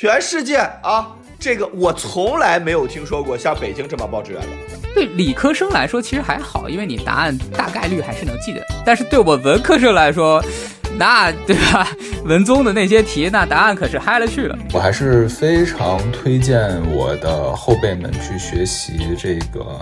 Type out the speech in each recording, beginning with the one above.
全世界啊，这个我从来没有听说过像北京这么报志愿的。对理科生来说其实还好，因为你答案大概率还是能记得。但是对我文科生来说，那对吧？文综的那些题，那答案可是嗨了去了。我还是非常推荐我的后辈们去学习这个，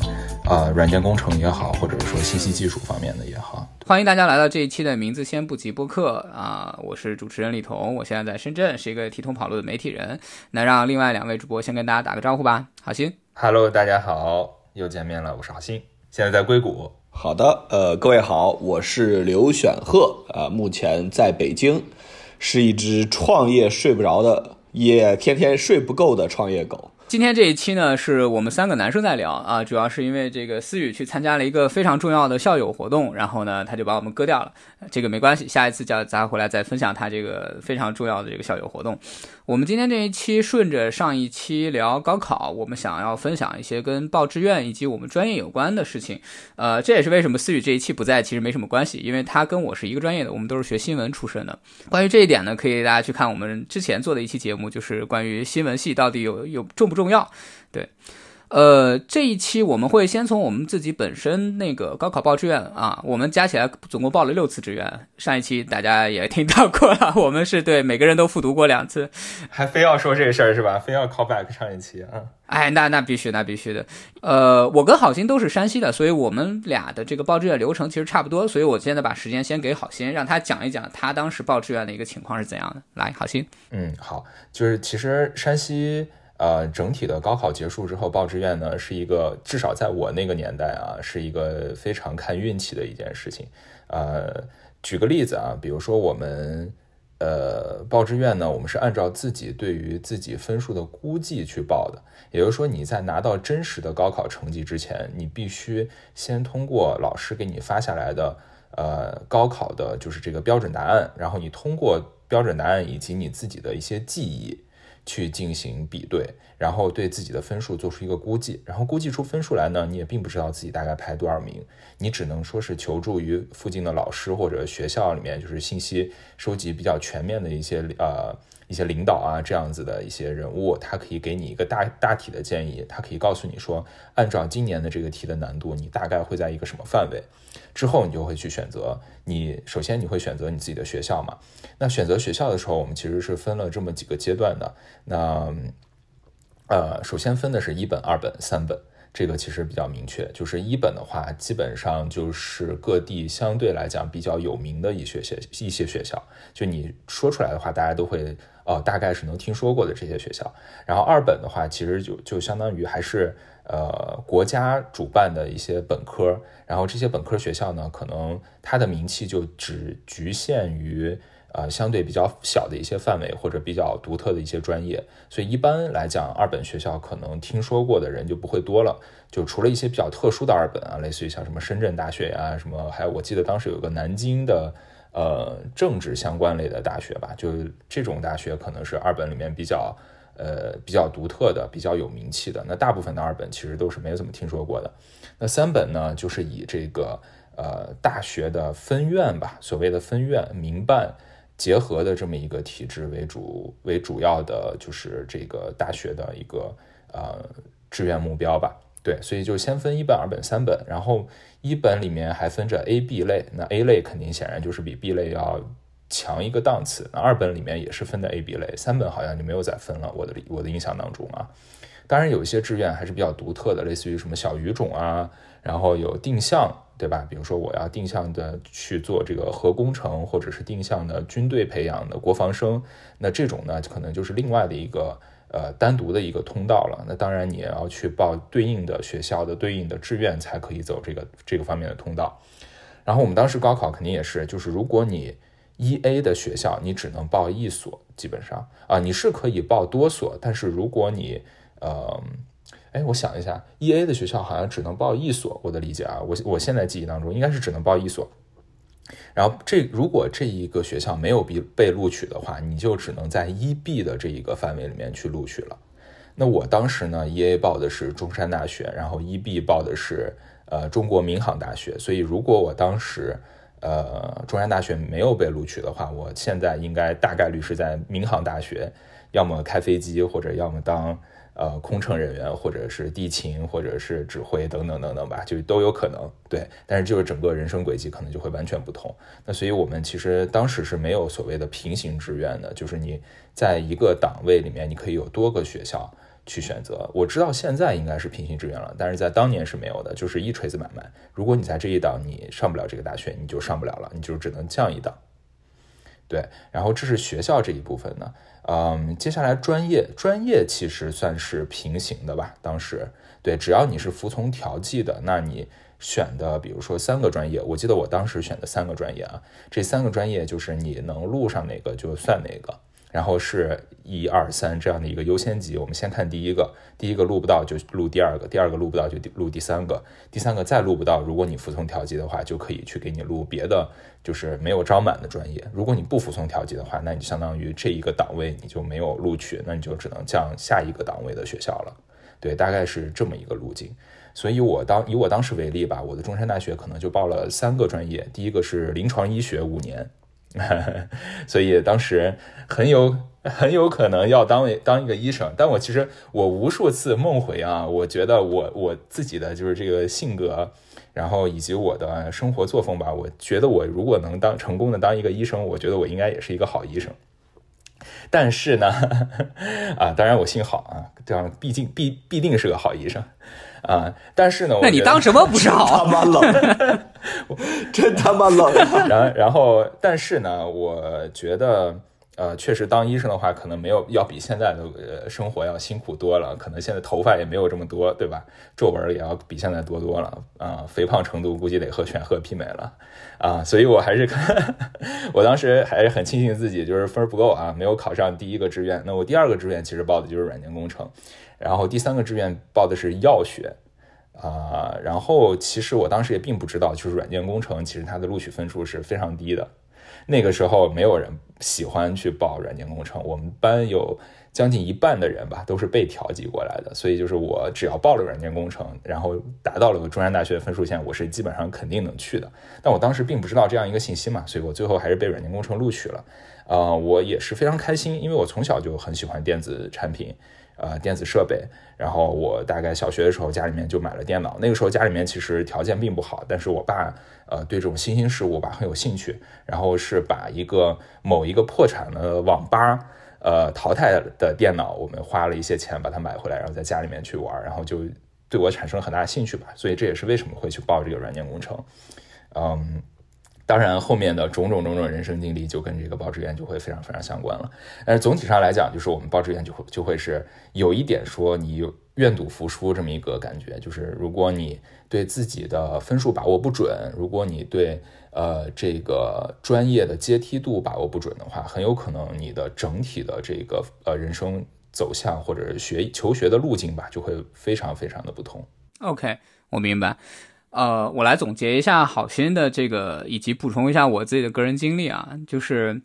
呃，软件工程也好，或者说信息技术方面的也好。欢迎大家来到这一期的名字先不急播客啊！我是主持人李彤，我现在在深圳，是一个提桶跑路的媒体人。那让另外两位主播先跟大家打个招呼吧。好心，Hello，大家好，又见面了，我是好心，现在在硅谷。好的，呃，各位好，我是刘选鹤，啊，目前在北京，是一只创业睡不着的，也天天睡不够的创业狗。今天这一期呢，是我们三个男生在聊啊，主要是因为这个思雨去参加了一个非常重要的校友活动，然后呢，他就把我们割掉了。这个没关系，下一次叫咱回来再分享他这个非常重要的这个校友活动。我们今天这一期顺着上一期聊高考，我们想要分享一些跟报志愿以及我们专业有关的事情。呃，这也是为什么思雨这一期不在，其实没什么关系，因为他跟我是一个专业的，我们都是学新闻出身的。关于这一点呢，可以大家去看我们之前做的一期节目，就是关于新闻系到底有有重不重要。对。呃，这一期我们会先从我们自己本身那个高考报志愿啊，我们加起来总共报了六次志愿。上一期大家也听到过了，我们是对每个人都复读过两次，还非要说这个事儿是吧？非要 call back 上一期啊？哎，那那必须，那必须的。呃，我跟好心都是山西的，所以我们俩的这个报志愿流程其实差不多。所以我现在把时间先给好心，让他讲一讲他当时报志愿的一个情况是怎样的。来，好心。嗯，好，就是其实山西。呃，整体的高考结束之后报志愿呢，是一个至少在我那个年代啊，是一个非常看运气的一件事情。呃，举个例子啊，比如说我们呃报志愿呢，我们是按照自己对于自己分数的估计去报的，也就是说你在拿到真实的高考成绩之前，你必须先通过老师给你发下来的呃高考的就是这个标准答案，然后你通过标准答案以及你自己的一些记忆。去进行比对，然后对自己的分数做出一个估计，然后估计出分数来呢，你也并不知道自己大概排多少名，你只能说是求助于附近的老师或者学校里面，就是信息收集比较全面的一些呃。一些领导啊，这样子的一些人物，他可以给你一个大大体的建议，他可以告诉你说，按照今年的这个题的难度，你大概会在一个什么范围。之后你就会去选择，你首先你会选择你自己的学校嘛？那选择学校的时候，我们其实是分了这么几个阶段的。那呃，首先分的是一本、二本、三本。这个其实比较明确，就是一本的话，基本上就是各地相对来讲比较有名的一些学一些学校，就你说出来的话，大家都会呃大概是能听说过的这些学校。然后二本的话，其实就就相当于还是呃国家主办的一些本科，然后这些本科学校呢，可能它的名气就只局限于。呃，相对比较小的一些范围或者比较独特的一些专业，所以一般来讲，二本学校可能听说过的人就不会多了。就除了一些比较特殊的二本啊，类似于像什么深圳大学呀，什么还有我记得当时有个南京的呃政治相关类的大学吧，就这种大学可能是二本里面比较呃比较独特的、比较有名气的。那大部分的二本其实都是没有怎么听说过的。那三本呢，就是以这个呃大学的分院吧，所谓的分院民办。结合的这么一个体制为主为主要的就是这个大学的一个呃志愿目标吧，对，所以就先分一本、二本、三本，然后一本里面还分着 A、B 类，那 A 类肯定显然就是比 B 类要强一个档次，那二本里面也是分的 A、B 类，三本好像就没有再分了，我的我的印象当中啊，当然有一些志愿还是比较独特的，类似于什么小语种啊，然后有定向。对吧？比如说，我要定向的去做这个核工程，或者是定向的军队培养的国防生，那这种呢，可能就是另外的一个呃单独的一个通道了。那当然，你也要去报对应的学校的对应的志愿，才可以走这个这个方面的通道。然后我们当时高考肯定也是，就是如果你一 A 的学校，你只能报一所，基本上啊，你是可以报多所，但是如果你呃。哎，我想一下，E A 的学校好像只能报一所，我的理解啊，我我现在记忆当中应该是只能报一所。然后这如果这一个学校没有被被录取的话，你就只能在一 B 的这一个范围里面去录取了。那我当时呢，E A 报的是中山大学，然后一 B 报的是呃中国民航大学，所以如果我当时呃中山大学没有被录取的话，我现在应该大概率是在民航大学。要么开飞机，或者要么当呃空乘人员，或者是地勤，或者是指挥等等等等吧，就都有可能。对，但是就是整个人生轨迹可能就会完全不同。那所以我们其实当时是没有所谓的平行志愿的，就是你在一个档位里面，你可以有多个学校。去选择，我知道现在应该是平行志愿了，但是在当年是没有的，就是一锤子买卖。如果你在这一档你上不了这个大学，你就上不了了，你就只能降一档。对，然后这是学校这一部分呢，嗯，接下来专业，专业其实算是平行的吧。当时，对，只要你是服从调剂的，那你选的，比如说三个专业，我记得我当时选的三个专业啊，这三个专业就是你能录上哪个就算哪个。然后是一二三这样的一个优先级，我们先看第一个，第一个录不到就录第二个，第二个录不到就录第三个，第三个再录不到，如果你服从调剂的话，就可以去给你录别的，就是没有招满的专业。如果你不服从调剂的话，那你相当于这一个。档位你就没有录取，那你就只能降下一个档位的学校了。对，大概是这么一个。路径。所以我当以我当时为例吧，我的中山大学可能就报了三个专业，第一个。是临床医学五年。所以当时很有 很有可能要当当一个医生，但我其实我无数次梦回啊，我觉得我我自己的就是这个性格，然后以及我的生活作风吧，我觉得我如果能当成功的当一个医生，我觉得我应该也是一个好医生。但是呢，啊，当然我姓郝啊，这样毕竟必必定是个好医生。啊！但是呢，那你当什么不是好？他妈冷，真他妈冷。然 然后，但是呢，我觉得，呃，确实当医生的话，可能没有要比现在的呃生活要辛苦多了。可能现在头发也没有这么多，对吧？皱纹也要比现在多多了。啊，肥胖程度估计得和选赫媲美了。啊，所以我还是看，我当时还是很庆幸自己就是分不够啊，没有考上第一个志愿。那我第二个志愿其实报的就是软件工程。然后第三个志愿报的是药学，啊，然后其实我当时也并不知道，就是软件工程其实它的录取分数是非常低的，那个时候没有人喜欢去报软件工程，我们班有将近一半的人吧都是被调剂过来的，所以就是我只要报了软件工程，然后达到了个中山大学的分数线，我是基本上肯定能去的。但我当时并不知道这样一个信息嘛，所以我最后还是被软件工程录取了，啊，我也是非常开心，因为我从小就很喜欢电子产品。呃，电子设备，然后我大概小学的时候家里面就买了电脑。那个时候家里面其实条件并不好，但是我爸呃对这种新兴事物吧很有兴趣，然后是把一个某一个破产的网吧呃淘汰的电脑，我们花了一些钱把它买回来，然后在家里面去玩，然后就对我产生了很大的兴趣吧。所以这也是为什么会去报这个软件工程，嗯。当然，后面的种种种种人生经历就跟这个报志愿就会非常非常相关了。但是总体上来讲，就是我们报志愿就会就会是有一点说你愿赌服输这么一个感觉，就是如果你对自己的分数把握不准，如果你对呃这个专业的阶梯度把握不准的话，很有可能你的整体的这个呃人生走向或者学求学的路径吧，就会非常非常的不同。OK，我明白。呃，我来总结一下好心的这个，以及补充一下我自己的个人经历啊，就是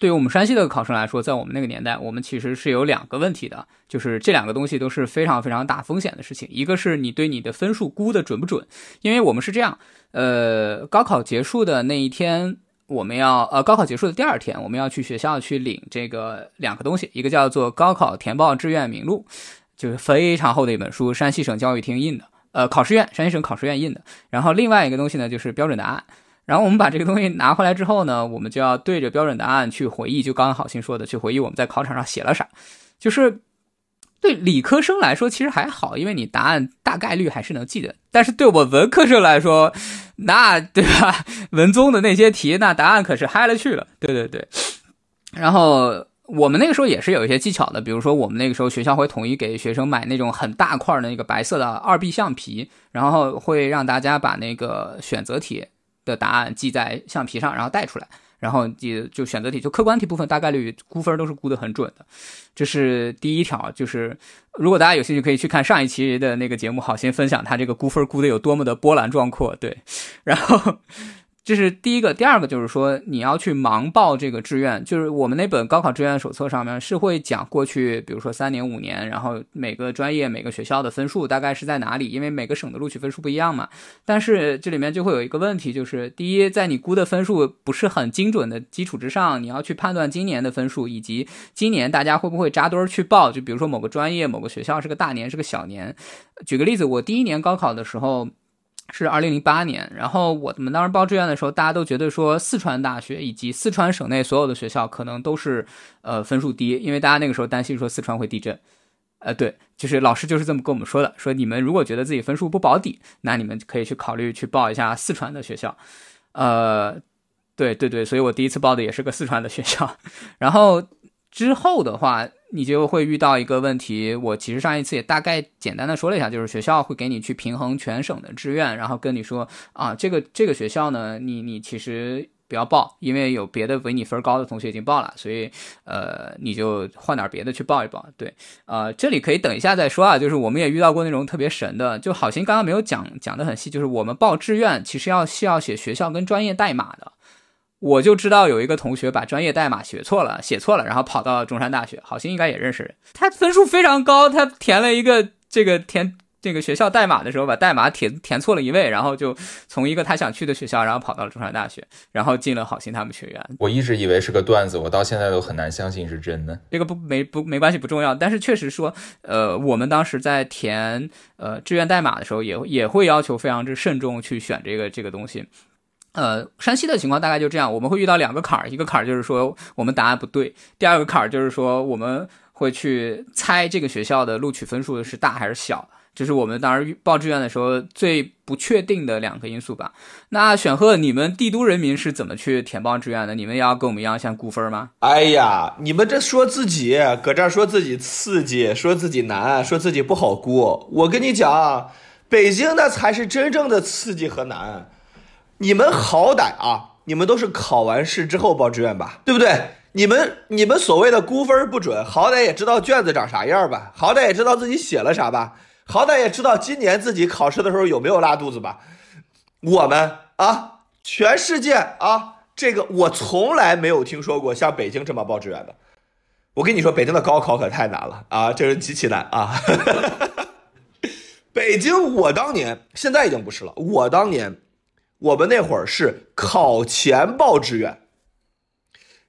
对于我们山西的考生来说，在我们那个年代，我们其实是有两个问题的，就是这两个东西都是非常非常大风险的事情。一个是你对你的分数估的准不准，因为我们是这样，呃，高考结束的那一天，我们要呃，高考结束的第二天，我们要去学校去领这个两个东西，一个叫做高考填报志愿名录，就是非常厚的一本书，山西省教育厅印的。呃，考试院，山西省考试院印的。然后另外一个东西呢，就是标准答案。然后我们把这个东西拿回来之后呢，我们就要对着标准答案去回忆，就刚刚好心说的，去回忆我们在考场上写了啥。就是对理科生来说，其实还好，因为你答案大概率还是能记得。但是对我文科生来说，那对吧？文综的那些题，那答案可是嗨了去了。对对对。然后。我们那个时候也是有一些技巧的，比如说我们那个时候学校会统一给学生买那种很大块的那个白色的二 B 橡皮，然后会让大家把那个选择题的答案记在橡皮上，然后带出来，然后就就选择题就客观题部分大概率估分都是估得很准的。这是第一条，就是如果大家有兴趣可以去看上一期的那个节目，好心分享他这个估分估得有多么的波澜壮阔。对，然后。这是第一个，第二个就是说你要去盲报这个志愿，就是我们那本高考志愿手册上面是会讲过去，比如说三年、五年，然后每个专业、每个学校的分数大概是在哪里，因为每个省的录取分数不一样嘛。但是这里面就会有一个问题，就是第一，在你估的分数不是很精准的基础之上，你要去判断今年的分数以及今年大家会不会扎堆儿去报，就比如说某个专业、某个学校是个大年是个小年。举个例子，我第一年高考的时候。是二零零八年，然后我们当时报志愿的时候，大家都觉得说四川大学以及四川省内所有的学校可能都是呃分数低，因为大家那个时候担心说四川会地震。呃，对，就是老师就是这么跟我们说的，说你们如果觉得自己分数不保底，那你们可以去考虑去报一下四川的学校。呃，对对对，所以我第一次报的也是个四川的学校，然后之后的话。你就会遇到一个问题，我其实上一次也大概简单的说了一下，就是学校会给你去平衡全省的志愿，然后跟你说啊，这个这个学校呢，你你其实不要报，因为有别的比你分高的同学已经报了，所以呃，你就换点别的去报一报。对，呃，这里可以等一下再说啊，就是我们也遇到过那种特别神的，就好心刚刚没有讲讲的很细，就是我们报志愿其实要需要写学校跟专业代码的。我就知道有一个同学把专业代码写错了，写错了，然后跑到中山大学。好心应该也认识人，他分数非常高，他填了一个这个填这个学校代码的时候，把代码填填错了一位，然后就从一个他想去的学校，然后跑到了中山大学，然后进了好心他们学院。我一直以为是个段子，我到现在都很难相信是真的。这个不没不没关系，不重要。但是确实说，呃，我们当时在填呃志愿代码的时候，也也会要求非常之慎重去选这个这个东西。呃，山西的情况大概就这样，我们会遇到两个坎儿，一个坎儿就是说我们答案不对，第二个坎儿就是说我们会去猜这个学校的录取分数是大还是小，这是我们当时报志愿的时候最不确定的两个因素吧。那选赫，你们帝都人民是怎么去填报志愿的？你们要跟我们一样先估分吗？哎呀，你们这说自己搁这儿说自己刺激，说自己难，说自己不好估。我跟你讲，北京那才是真正的刺激和难。你们好歹啊，你们都是考完试之后报志愿吧，对不对？你们你们所谓的估分不准，好歹也知道卷子长啥样吧，好歹也知道自己写了啥吧，好歹也知道今年自己考试的时候有没有拉肚子吧。我们啊，全世界啊，这个我从来没有听说过像北京这么报志愿的。我跟你说，北京的高考可太难了啊，这是极其难啊。北京，我当年现在已经不是了，我当年。我们那会儿是考前报志愿，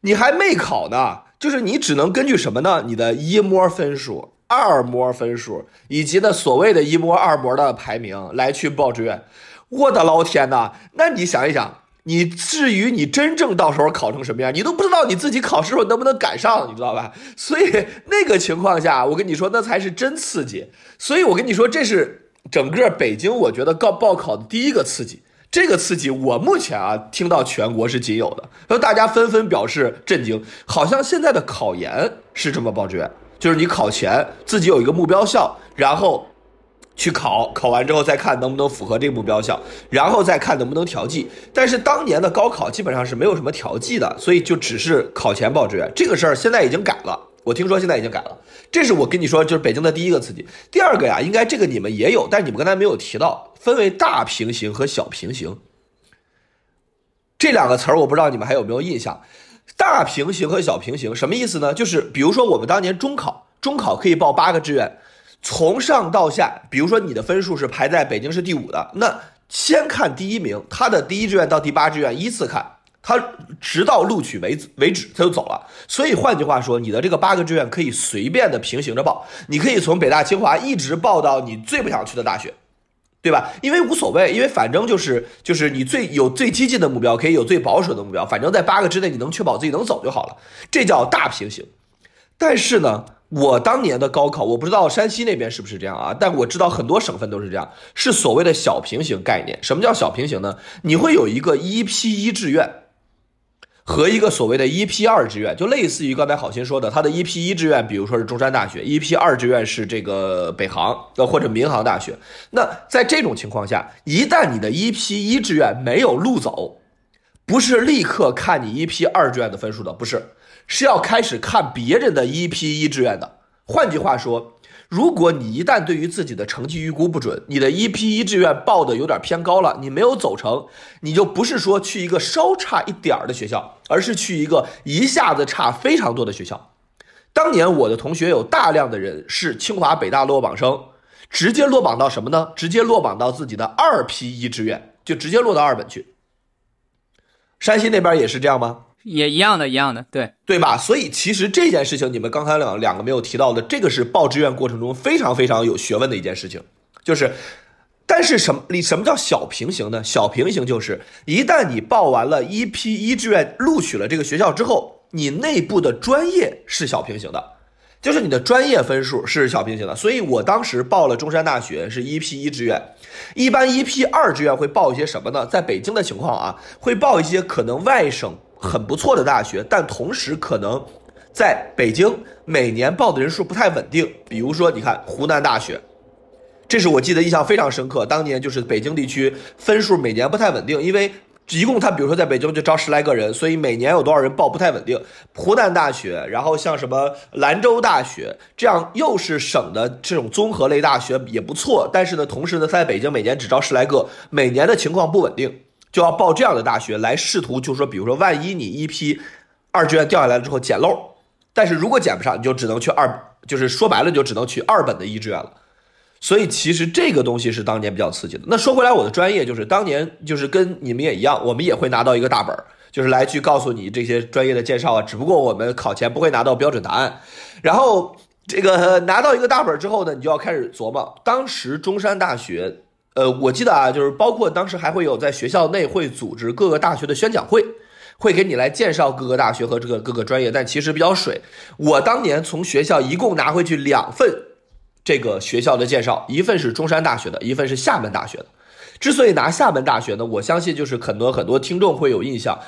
你还没考呢，就是你只能根据什么呢？你的一模分数、二模分数以及呢所谓的一模、二模的排名来去报志愿。我的老天呐！那你想一想，你至于你真正到时候考成什么样，你都不知道你自己考试时候能不能赶上，你知道吧？所以那个情况下，我跟你说，那才是真刺激。所以我跟你说，这是整个北京我觉得告报考的第一个刺激。这个刺激，我目前啊听到全国是仅有的，然后大家纷纷表示震惊，好像现在的考研是这么报志愿，就是你考前自己有一个目标校，然后去考，考完之后再看能不能符合这个目标校，然后再看能不能调剂。但是当年的高考基本上是没有什么调剂的，所以就只是考前报志愿。这个事儿现在已经改了，我听说现在已经改了。这是我跟你说，就是北京的第一个刺激。第二个呀，应该这个你们也有，但你们刚才没有提到，分为大平行和小平行这两个词儿，我不知道你们还有没有印象。大平行和小平行什么意思呢？就是比如说我们当年中考，中考可以报八个志愿，从上到下，比如说你的分数是排在北京市第五的，那先看第一名，他的第一志愿到第八志愿依次看。他直到录取为止为止，他就走了。所以换句话说，你的这个八个志愿可以随便的平行着报，你可以从北大清华一直报到你最不想去的大学，对吧？因为无所谓，因为反正就是就是你最有最激进的目标，可以有最保守的目标，反正在八个之内你能确保自己能走就好了，这叫大平行。但是呢，我当年的高考，我不知道山西那边是不是这样啊？但我知道很多省份都是这样，是所谓的小平行概念。什么叫小平行呢？你会有一个一批一志愿。和一个所谓的一批二志愿，就类似于刚才好心说的，他的一批一志愿，比如说是中山大学，一批二志愿是这个北航呃或者民航大学。那在这种情况下，一旦你的一批一志愿没有录走，不是立刻看你一批二志愿的分数的，不是，是要开始看别人的一批一志愿的。换句话说，如果你一旦对于自己的成绩预估不准，你的一批一志愿报的有点偏高了，你没有走成，你就不是说去一个稍差一点儿的学校，而是去一个一下子差非常多的学校。当年我的同学有大量的人是清华北大落榜生，直接落榜到什么呢？直接落榜到自己的二批一志愿，就直接落到二本去。山西那边也是这样吗？也一样的，一样的，对对吧？所以其实这件事情，你们刚才两两个没有提到的，这个是报志愿过程中非常非常有学问的一件事情，就是，但是什么？你什么叫小平行呢？小平行就是一旦你报完了一批一志愿，录取了这个学校之后，你内部的专业是小平行的。就是你的专业分数是小平行的，所以我当时报了中山大学是一批一志愿，一般一批二志愿会报一些什么呢？在北京的情况啊，会报一些可能外省很不错的大学，但同时可能在北京每年报的人数不太稳定。比如说，你看湖南大学，这是我记得印象非常深刻。当年就是北京地区分数每年不太稳定，因为一共他比如说在北京就招十来个人，所以每年有多少人报不太稳定。湖南大学，然后像什么兰州大学，这样又是省的这种综合类大学也不错，但是呢，同时呢，在北京每年只招十来个，每年的情况不稳定，就要报这样的大学来试图，就是说，比如说万一你一批二志愿掉下来了之后捡漏，但是如果捡不上，你就只能去二，就是说白了，就只能去二本的一志愿了。所以其实这个东西是当年比较刺激的。那说回来，我的专业就是当年就是跟你们也一样，我们也会拿到一个大本，就是来去告诉你这些专业的介绍啊。只不过我们考前不会拿到标准答案。然后这个拿到一个大本之后呢，你就要开始琢磨。当时中山大学，呃，我记得啊，就是包括当时还会有在学校内会组织各个大学的宣讲会。会给你来介绍各个大学和这个各个专业，但其实比较水。我当年从学校一共拿回去两份这个学校的介绍，一份是中山大学的，一份是厦门大学的。之所以拿厦门大学呢，我相信就是很多很多听众会有印象，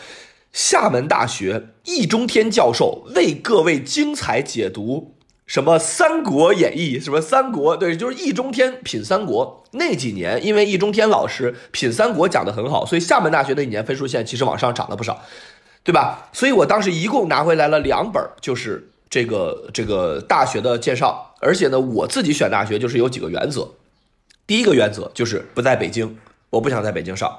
厦门大学易中天教授为各位精彩解读什么《三国演义》，什么三国，对，就是易中天品三国那几年，因为易中天老师品三国讲得很好，所以厦门大学那几年分数线其实往上涨了不少，对吧？所以我当时一共拿回来了两本，就是这个这个大学的介绍，而且呢，我自己选大学就是有几个原则，第一个原则就是不在北京，我不想在北京上，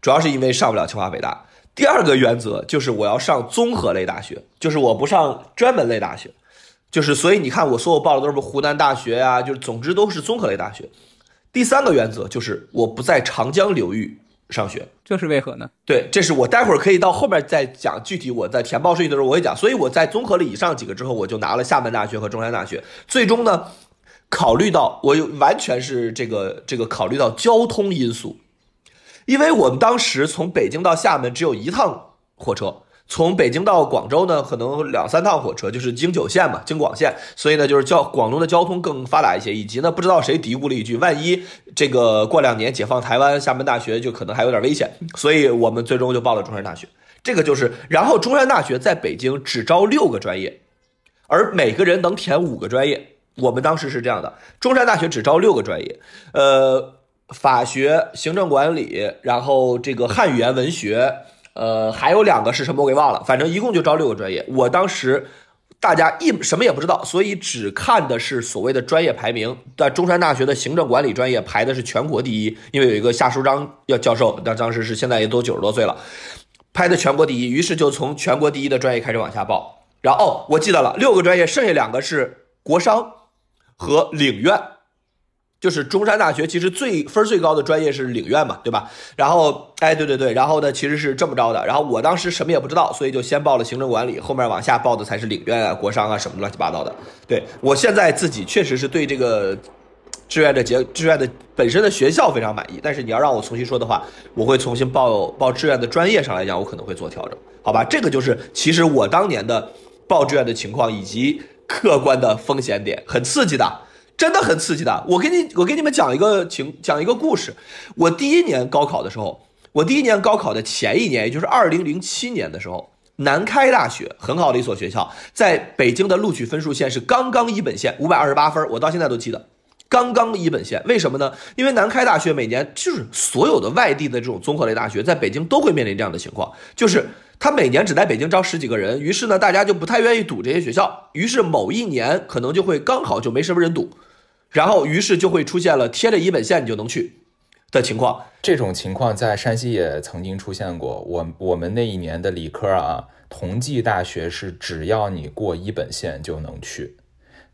主要是因为上不了清华北大。第二个原则就是我要上综合类大学，就是我不上专门类大学。就是，所以你看，我所有报的都是湖南大学呀、就是总之都是综合类大学。第三个原则就是我不在长江流域上学，这是为何呢？对，这是我待会儿可以到后面再讲具体。我在填报顺序的时候我会讲，所以我在综合了以上几个之后，我就拿了厦门大学和中山大学。最终呢，考虑到我有完全是这个这个考虑到交通因素，因为我们当时从北京到厦门只有一趟火车。从北京到广州呢，可能两三趟火车，就是京九线嘛，京广线，所以呢，就是交广东的交通更发达一些。以及呢，不知道谁嘀咕了一句，万一这个过两年解放台湾，厦门大学就可能还有点危险，所以我们最终就报了中山大学。这个就是，然后中山大学在北京只招六个专业，而每个人能填五个专业。我们当时是这样的，中山大学只招六个专业，呃，法学、行政管理，然后这个汉语言文学。呃，还有两个是什么我给忘了，反正一共就招六个专业。我当时大家一什么也不知道，所以只看的是所谓的专业排名。在中山大学的行政管理专业排的是全国第一，因为有一个夏书章要教授，但当时是现在也都九十多岁了，排的全国第一。于是就从全国第一的专业开始往下报。然后，我记得了，六个专业，剩下两个是国商和领院。就是中山大学其实最分最高的专业是领院嘛，对吧？然后，哎，对对对，然后呢，其实是这么着的。然后我当时什么也不知道，所以就先报了行政管理，后面往下报的才是领院啊、国商啊什么乱七八糟的。对我现在自己确实是对这个志愿的结志愿的本身的学校非常满意，但是你要让我重新说的话，我会重新报报志愿的专业上来讲，我可能会做调整，好吧？这个就是其实我当年的报志愿的情况以及客观的风险点，很刺激的。真的很刺激的，我给你，我给你们讲一个情，讲一个故事。我第一年高考的时候，我第一年高考的前一年，也就是二零零七年的时候，南开大学很好的一所学校，在北京的录取分数线是刚刚一本线，五百二十八分，我到现在都记得，刚刚一本线。为什么呢？因为南开大学每年就是所有的外地的这种综合类大学，在北京都会面临这样的情况，就是他每年只在北京招十几个人，于是呢，大家就不太愿意赌这些学校，于是某一年可能就会刚好就没什么人赌，然后于是就会出现了贴着一本线你就能去的情况。这种情况在山西也曾经出现过。我我们那一年的理科啊，同济大学是只要你过一本线就能去。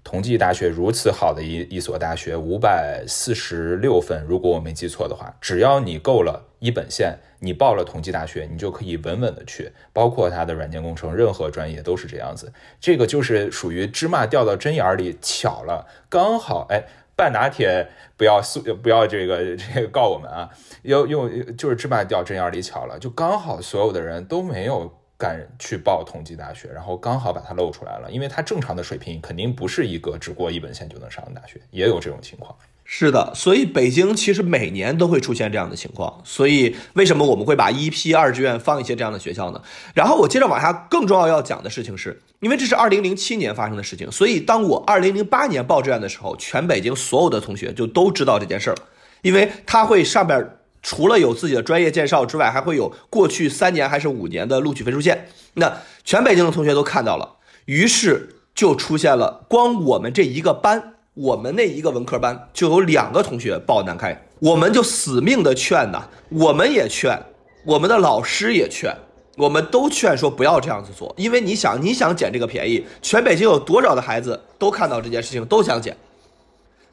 同济大学如此好的一一所大学，五百四十六分，如果我没记错的话，只要你够了一本线，你报了同济大学，你就可以稳稳的去，包括它的软件工程，任何专业都是这样子。这个就是属于芝麻掉到针眼里，巧了，刚好，哎，半打铁不要诉，不要这个 这个告我们啊，又又就是芝麻掉针眼里巧了，就刚好所有的人都没有。敢去报同济大学，然后刚好把它露出来了，因为它正常的水平肯定不是一个只过一本线就能上的大学，也有这种情况。是的，所以北京其实每年都会出现这样的情况。所以为什么我们会把一批二志愿放一些这样的学校呢？然后我接着往下，更重要要讲的事情是，因为这是二零零七年发生的事情，所以当我二零零八年报志愿的时候，全北京所有的同学就都知道这件事儿，因为他会上边。除了有自己的专业介绍之外，还会有过去三年还是五年的录取分数线。那全北京的同学都看到了，于是就出现了，光我们这一个班，我们那一个文科班就有两个同学报南开，我们就死命的劝呐，我们也劝，我们的老师也劝，我们都劝说不要这样子做，因为你想，你想捡这个便宜，全北京有多少的孩子都看到这件事情，都想捡。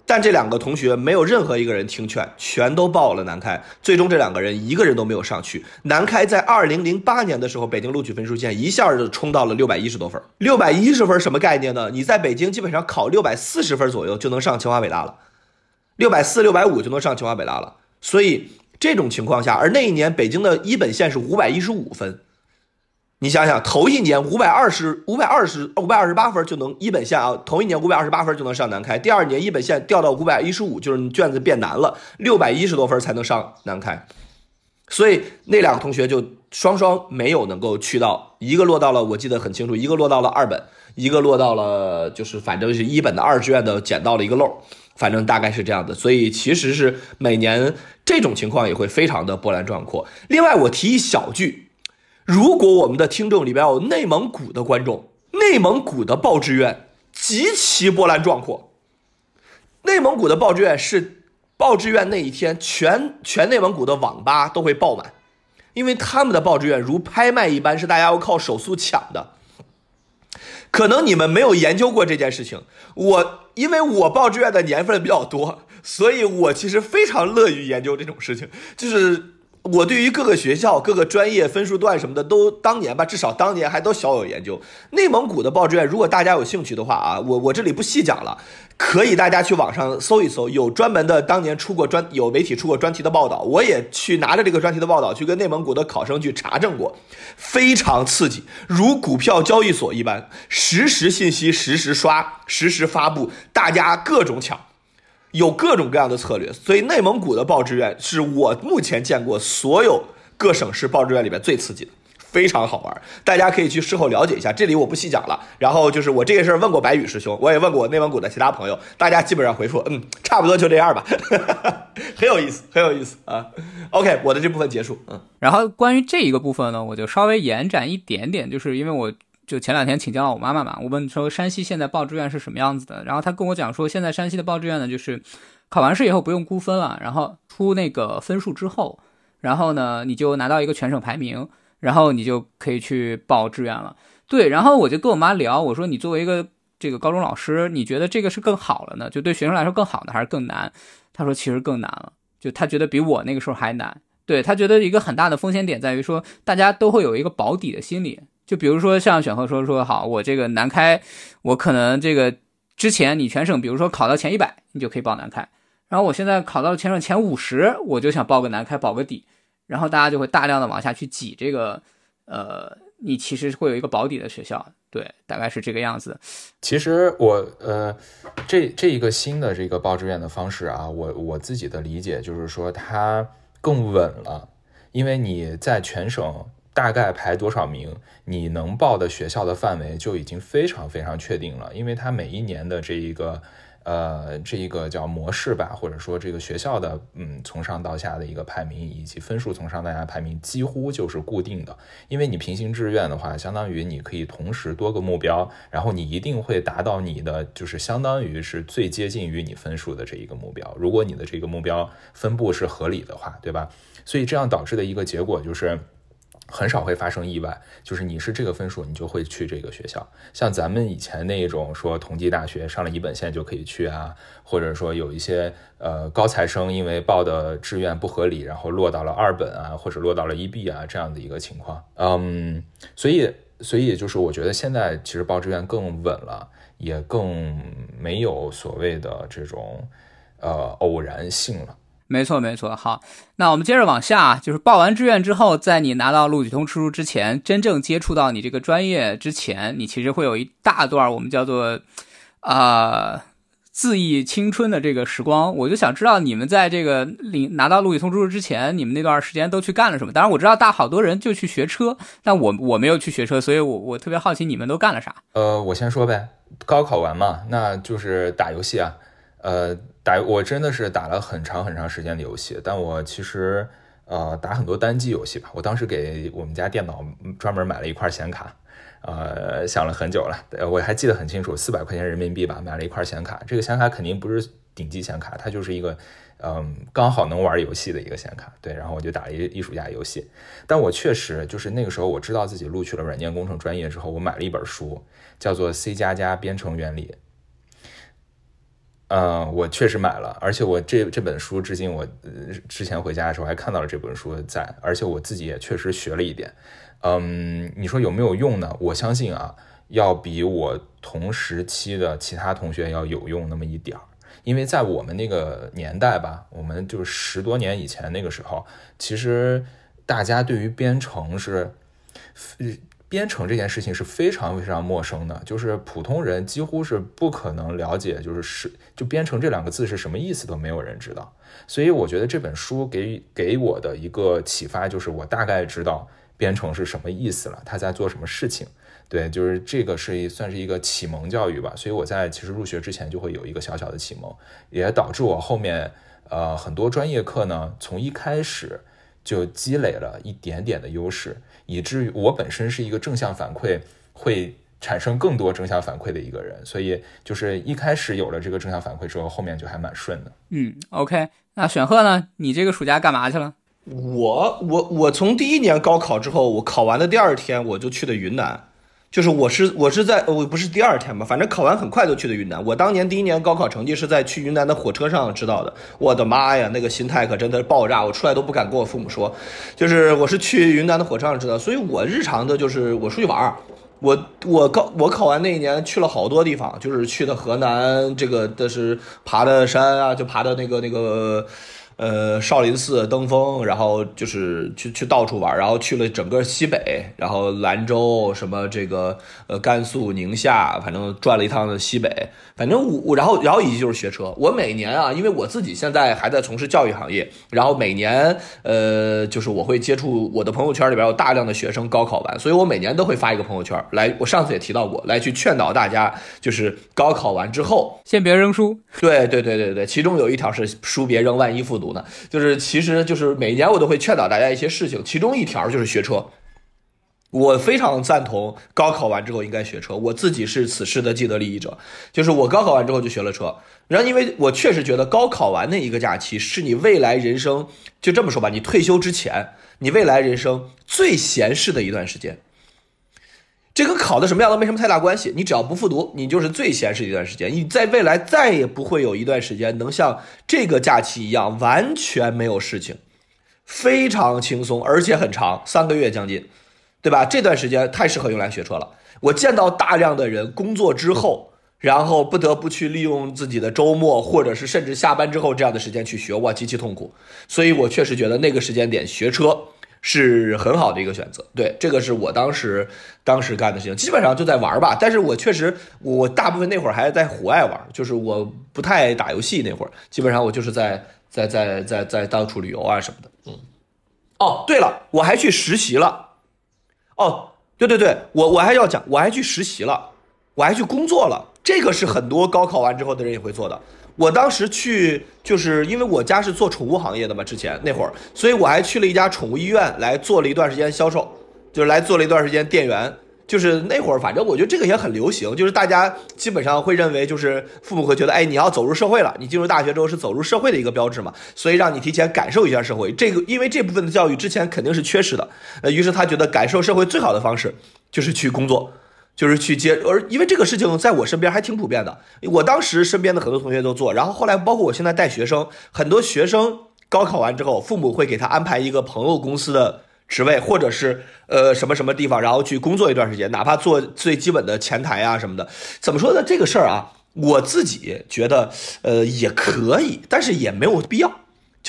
但这两个同学没有任何一个人听劝，全都报了南开。最终这两个人一个人都没有上去。南开在二零零八年的时候，北京录取分数线一下就冲到了六百一十多分。六百一十分什么概念呢？你在北京基本上考六百四十分左右就能上清华北大了，六百四、六百五就能上清华北大了。所以这种情况下，而那一年北京的一本线是五百一十五分。你想想，头一年五百二十五百二十五百二十八分就能一本线啊，头一年五百二十八分就能上南开，第二年一本线掉到五百一十五，就是你卷子变难了，六百一十多分才能上南开，所以那两个同学就双双没有能够去到，一个落到了我记得很清楚，一个落到了二本，一个落到了就是反正是一本的二志愿的捡到了一个漏，反正大概是这样的，所以其实是每年这种情况也会非常的波澜壮阔。另外我提一小句。如果我们的听众里边有内蒙古的观众，内蒙古的报志愿极其波澜壮阔。内蒙古的报志愿是报志愿那一天，全全内蒙古的网吧都会爆满，因为他们的报志愿如拍卖一般，是大家要靠手速抢的。可能你们没有研究过这件事情，我因为我报志愿的年份比较多，所以我其实非常乐于研究这种事情，就是。我对于各个学校、各个专业分数段什么的，都当年吧，至少当年还都小有研究。内蒙古的报志愿，如果大家有兴趣的话啊，我我这里不细讲了，可以大家去网上搜一搜，有专门的当年出过专，有媒体出过专题的报道，我也去拿着这个专题的报道去跟内蒙古的考生去查证过，非常刺激，如股票交易所一般，实时信息实时刷，实时发布，大家各种抢。有各种各样的策略，所以内蒙古的报志愿是我目前见过所有各省市报志愿里面最刺激的，非常好玩，大家可以去事后了解一下。这里我不细讲了。然后就是我这个事儿问过白宇师兄，我也问过内蒙古的其他朋友，大家基本上回复，嗯，差不多就这样吧，很有意思，很有意思啊。OK，我的这部分结束，嗯。然后关于这一个部分呢，我就稍微延展一点点，就是因为我。就前两天请教了我妈妈嘛，我问说山西现在报志愿是什么样子的，然后她跟我讲说，现在山西的报志愿呢，就是考完试以后不用估分了，然后出那个分数之后，然后呢你就拿到一个全省排名，然后你就可以去报志愿了。对，然后我就跟我妈聊，我说你作为一个这个高中老师，你觉得这个是更好了呢？就对学生来说更好呢，还是更难？她说其实更难了，就她觉得比我那个时候还难。对她觉得一个很大的风险点在于说，大家都会有一个保底的心理。就比如说像选赫说说好，我这个南开，我可能这个之前你全省，比如说考到前一百，你就可以报南开。然后我现在考到全省前五十，我就想报个南开保个底。然后大家就会大量的往下去挤这个，呃，你其实会有一个保底的学校，对，大概是这个样子。其实我呃，这这一个新的这个报志愿的方式啊，我我自己的理解就是说它更稳了，因为你在全省。大概排多少名，你能报的学校的范围就已经非常非常确定了，因为它每一年的这一个呃，这一个叫模式吧，或者说这个学校的，嗯，从上到下的一个排名以及分数从上到下排名几乎就是固定的。因为你平行志愿的话，相当于你可以同时多个目标，然后你一定会达到你的就是相当于是最接近于你分数的这一个目标。如果你的这个目标分布是合理的话，对吧？所以这样导致的一个结果就是。很少会发生意外，就是你是这个分数，你就会去这个学校。像咱们以前那一种说同济大学上了一本线就可以去啊，或者说有一些呃高材生因为报的志愿不合理，然后落到了二本啊，或者落到了一 B 啊这样的一个情况。嗯，所以所以就是我觉得现在其实报志愿更稳了，也更没有所谓的这种呃偶然性了。没错，没错。好，那我们接着往下，就是报完志愿之后，在你拿到录取通知书之前，真正接触到你这个专业之前，你其实会有一大段我们叫做啊恣意青春的这个时光。我就想知道你们在这个领拿到录取通知书之前，你们那段时间都去干了什么？当然，我知道大好多人就去学车，但我我没有去学车，所以我我特别好奇你们都干了啥。呃，我先说呗，高考完嘛，那就是打游戏啊，呃。打我真的是打了很长很长时间的游戏，但我其实呃打很多单机游戏吧。我当时给我们家电脑专门买了一块显卡，呃想了很久了，我还记得很清楚，四百块钱人民币吧，买了一块显卡。这个显卡肯定不是顶级显卡，它就是一个嗯刚好能玩游戏的一个显卡。对，然后我就打了一艺术家游戏。但我确实就是那个时候我知道自己录取了软件工程专业之后，我买了一本书，叫做《C 加加编程原理》。嗯，我确实买了，而且我这这本书至今我之前回家的时候还看到了这本书在，而且我自己也确实学了一点。嗯，你说有没有用呢？我相信啊，要比我同时期的其他同学要有用那么一点儿，因为在我们那个年代吧，我们就是十多年以前那个时候，其实大家对于编程是。编程这件事情是非常非常陌生的，就是普通人几乎是不可能了解，就是是就编程这两个字是什么意思都没有人知道。所以我觉得这本书给给我的一个启发就是，我大概知道编程是什么意思了，他在做什么事情。对，就是这个是一算是一个启蒙教育吧。所以我在其实入学之前就会有一个小小的启蒙，也导致我后面呃很多专业课呢，从一开始就积累了一点点的优势。以至于我本身是一个正向反馈会产生更多正向反馈的一个人，所以就是一开始有了这个正向反馈之后，后面就还蛮顺的。嗯，OK，那选赫呢？你这个暑假干嘛去了？我我我从第一年高考之后，我考完的第二天我就去的云南。就是我是我是在我不是第二天吧，反正考完很快就去的云南。我当年第一年高考成绩是在去云南的火车上知道的。我的妈呀，那个心态可真的爆炸，我出来都不敢跟我父母说。就是我是去云南的火车上知道，所以我日常的就是我出去玩儿。我我高我考完那一年去了好多地方，就是去的河南，这个的是爬的山啊，就爬的那个那个。呃，少林寺登峰，然后就是去去到处玩，然后去了整个西北，然后兰州什么这个呃甘肃宁夏，反正转了一趟的西北，反正我然后然后以及就是学车，我每年啊，因为我自己现在还在从事教育行业，然后每年呃就是我会接触我的朋友圈里边有大量的学生高考完，所以我每年都会发一个朋友圈来，我上次也提到过来去劝导大家，就是高考完之后先别扔书，对对对对对，其中有一条是书别扔，万一复读。就是，其实就是每年我都会劝导大家一些事情，其中一条就是学车。我非常赞同高考完之后应该学车，我自己是此事的既得利益者。就是我高考完之后就学了车，然后因为我确实觉得高考完那一个假期是你未来人生，就这么说吧，你退休之前，你未来人生最闲适的一段时间。这跟考的什么样都没什么太大关系，你只要不复读，你就是最闲适一段时间。你在未来再也不会有一段时间能像这个假期一样完全没有事情，非常轻松，而且很长，三个月将近，对吧？这段时间太适合用来学车了。我见到大量的人工作之后，然后不得不去利用自己的周末，或者是甚至下班之后这样的时间去学，哇，极其痛苦。所以我确实觉得那个时间点学车。是很好的一个选择，对，这个是我当时当时干的事情，基本上就在玩吧。但是我确实，我大部分那会儿还在户外玩，就是我不太打游戏那会儿，基本上我就是在在在在在到处旅游啊什么的。嗯，哦，对了，我还去实习了。哦，对对对，我我还要讲，我还去实习了，我还去工作了。这个是很多高考完之后的人也会做的。我当时去，就是因为我家是做宠物行业的嘛，之前那会儿，所以我还去了一家宠物医院来做了一段时间销售，就是来做了一段时间店员。就是那会儿，反正我觉得这个也很流行，就是大家基本上会认为，就是父母会觉得，哎，你要走入社会了，你进入大学之后是走入社会的一个标志嘛，所以让你提前感受一下社会。这个因为这部分的教育之前肯定是缺失的，呃，于是他觉得感受社会最好的方式就是去工作，就是去接。而因为这个事情在我身边还挺普遍的，我当时身边的很多同学都做，然后后来包括我现在带学生，很多学生高考完之后，父母会给他安排一个朋友公司的。职位或者是呃什么什么地方，然后去工作一段时间，哪怕做最基本的前台啊什么的，怎么说呢？这个事儿啊，我自己觉得呃也可以，但是也没有必要。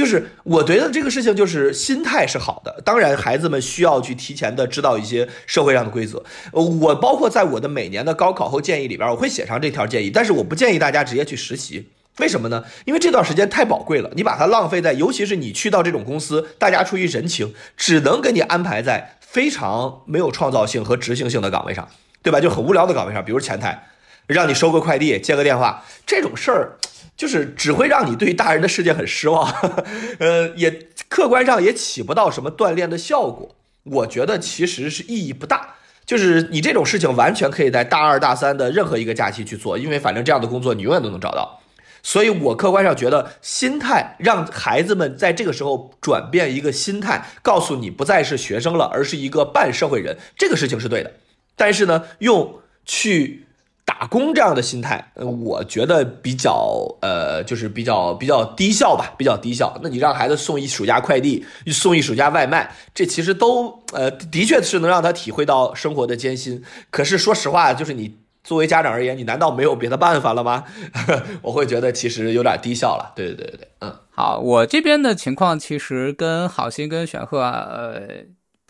就是我觉得这个事情就是心态是好的，当然孩子们需要去提前的知道一些社会上的规则。我包括在我的每年的高考后建议里边，我会写上这条建议，但是我不建议大家直接去实习。为什么呢？因为这段时间太宝贵了，你把它浪费在，尤其是你去到这种公司，大家出于人情，只能给你安排在非常没有创造性和执行性的岗位上，对吧？就很无聊的岗位上，比如前台，让你收个快递、接个电话，这种事儿，就是只会让你对大人的世界很失望，呃，也客观上也起不到什么锻炼的效果。我觉得其实是意义不大。就是你这种事情完全可以在大二大三的任何一个假期去做，因为反正这样的工作你永远都能找到。所以，我客观上觉得，心态让孩子们在这个时候转变一个心态，告诉你不再是学生了，而是一个半社会人，这个事情是对的。但是呢，用去打工这样的心态，呃，我觉得比较呃，就是比较比较低效吧，比较低效。那你让孩子送一暑假快递，送一暑假外卖，这其实都呃，的确是能让他体会到生活的艰辛。可是说实话，就是你。作为家长而言，你难道没有别的办法了吗？我会觉得其实有点低效了。对对对对，嗯，好，我这边的情况其实跟好心跟选赫呃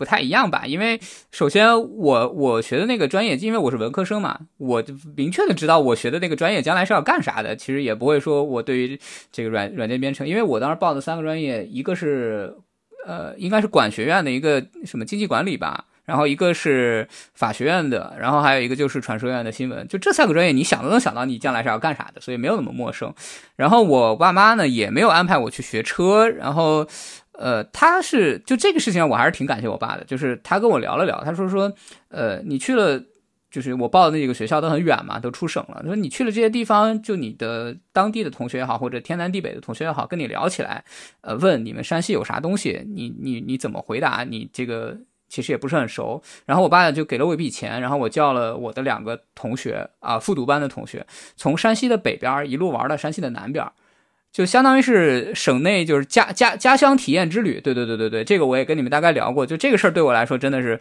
不太一样吧，因为首先我我学的那个专业，因为我是文科生嘛，我就明确的知道我学的那个专业将来是要干啥的。其实也不会说我对于这个软软件编程，因为我当时报的三个专业，一个是呃应该是管学院的一个什么经济管理吧。然后一个是法学院的，然后还有一个就是传说院的新闻，就这三个专业，你想都能想到你将来是要干啥的，所以没有那么陌生。然后我爸妈呢也没有安排我去学车，然后，呃，他是就这个事情我还是挺感谢我爸的，就是他跟我聊了聊，他说说，呃，你去了，就是我报的那几个学校都很远嘛，都出省了，说你去了这些地方，就你的当地的同学也好，或者天南地北的同学也好，跟你聊起来，呃，问你们山西有啥东西，你你你怎么回答？你这个。其实也不是很熟，然后我爸就给了我一笔钱，然后我叫了我的两个同学啊，复读班的同学，从山西的北边一路玩到山西的南边，就相当于是省内就是家家家乡体验之旅。对对对对对，这个我也跟你们大概聊过，就这个事儿对我来说真的是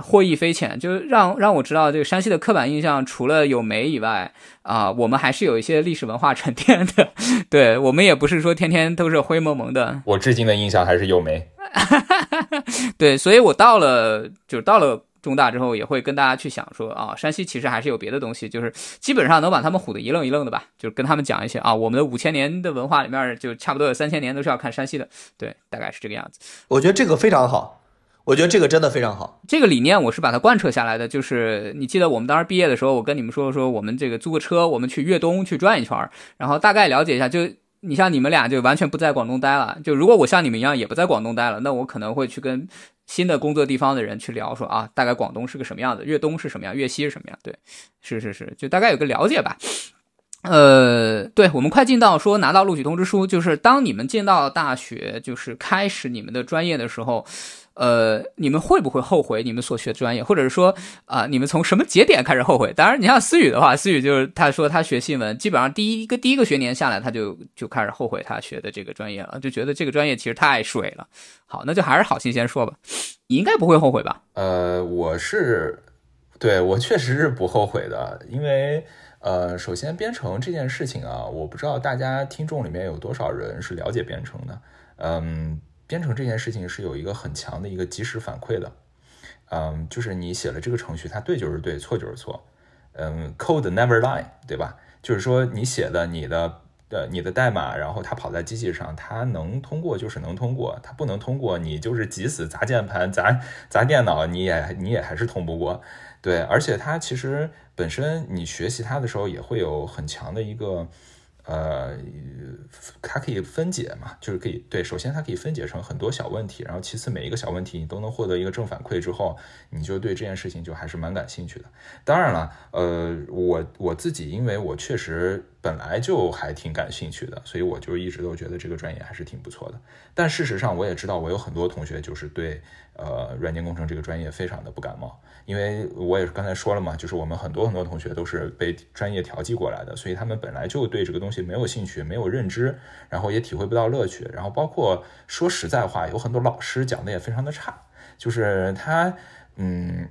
获益匪浅，就让让我知道这个山西的刻板印象除了有煤以外啊，我们还是有一些历史文化沉淀的。对我们也不是说天天都是灰蒙蒙的。我至今的印象还是有煤。对，所以我到了，就到了中大之后，也会跟大家去想说啊，山西其实还是有别的东西，就是基本上能把他们唬得一愣一愣的吧，就是跟他们讲一些啊，我们的五千年的文化里面，就差不多有三千年都是要看山西的，对，大概是这个样子。我觉得这个非常好，我觉得这个真的非常好，这个理念我是把它贯彻下来的。就是你记得我们当时毕业的时候，我跟你们说说，我们这个租个车，我们去粤东去转一圈，然后大概了解一下就。你像你们俩就完全不在广东待了，就如果我像你们一样也不在广东待了，那我可能会去跟新的工作地方的人去聊，说啊，大概广东是个什么样的，粤东是什么样，粤西是什么样，对，是是是，就大概有个了解吧。呃，对，我们快进到说拿到录取通知书，就是当你们进到大学，就是开始你们的专业的时候。呃，你们会不会后悔你们所学专业，或者是说啊，你们从什么节点开始后悔？当然，你像思雨的话，思雨就是他说他学新闻，基本上第一个第一个学年下来，他就就开始后悔他学的这个专业了，就觉得这个专业其实太水了。好，那就还是好心先说吧，你应该不会后悔吧？呃，我是对我确实是不后悔的，因为呃，首先编程这件事情啊，我不知道大家听众里面有多少人是了解编程的，嗯。编程这件事情是有一个很强的一个及时反馈的，嗯，就是你写了这个程序，它对就是对，错就是错，嗯，code never lie，对吧？就是说你写的你的呃你的代码，然后它跑在机器上，它能通过就是能通过，它不能通过，你就是急死砸键盘砸砸电脑，你也你也还是通不过。对，而且它其实本身你学习它的时候也会有很强的一个。呃，它可以分解嘛，就是可以对，首先它可以分解成很多小问题，然后其次每一个小问题你都能获得一个正反馈之后，你就对这件事情就还是蛮感兴趣的。当然了，呃，我我自己因为我确实本来就还挺感兴趣的，所以我就一直都觉得这个专业还是挺不错的。但事实上我也知道，我有很多同学就是对呃软件工程这个专业非常的不感冒。因为我也是刚才说了嘛，就是我们很多很多同学都是被专业调剂过来的，所以他们本来就对这个东西没有兴趣、没有认知，然后也体会不到乐趣。然后包括说实在话，有很多老师讲的也非常的差，就是他，嗯，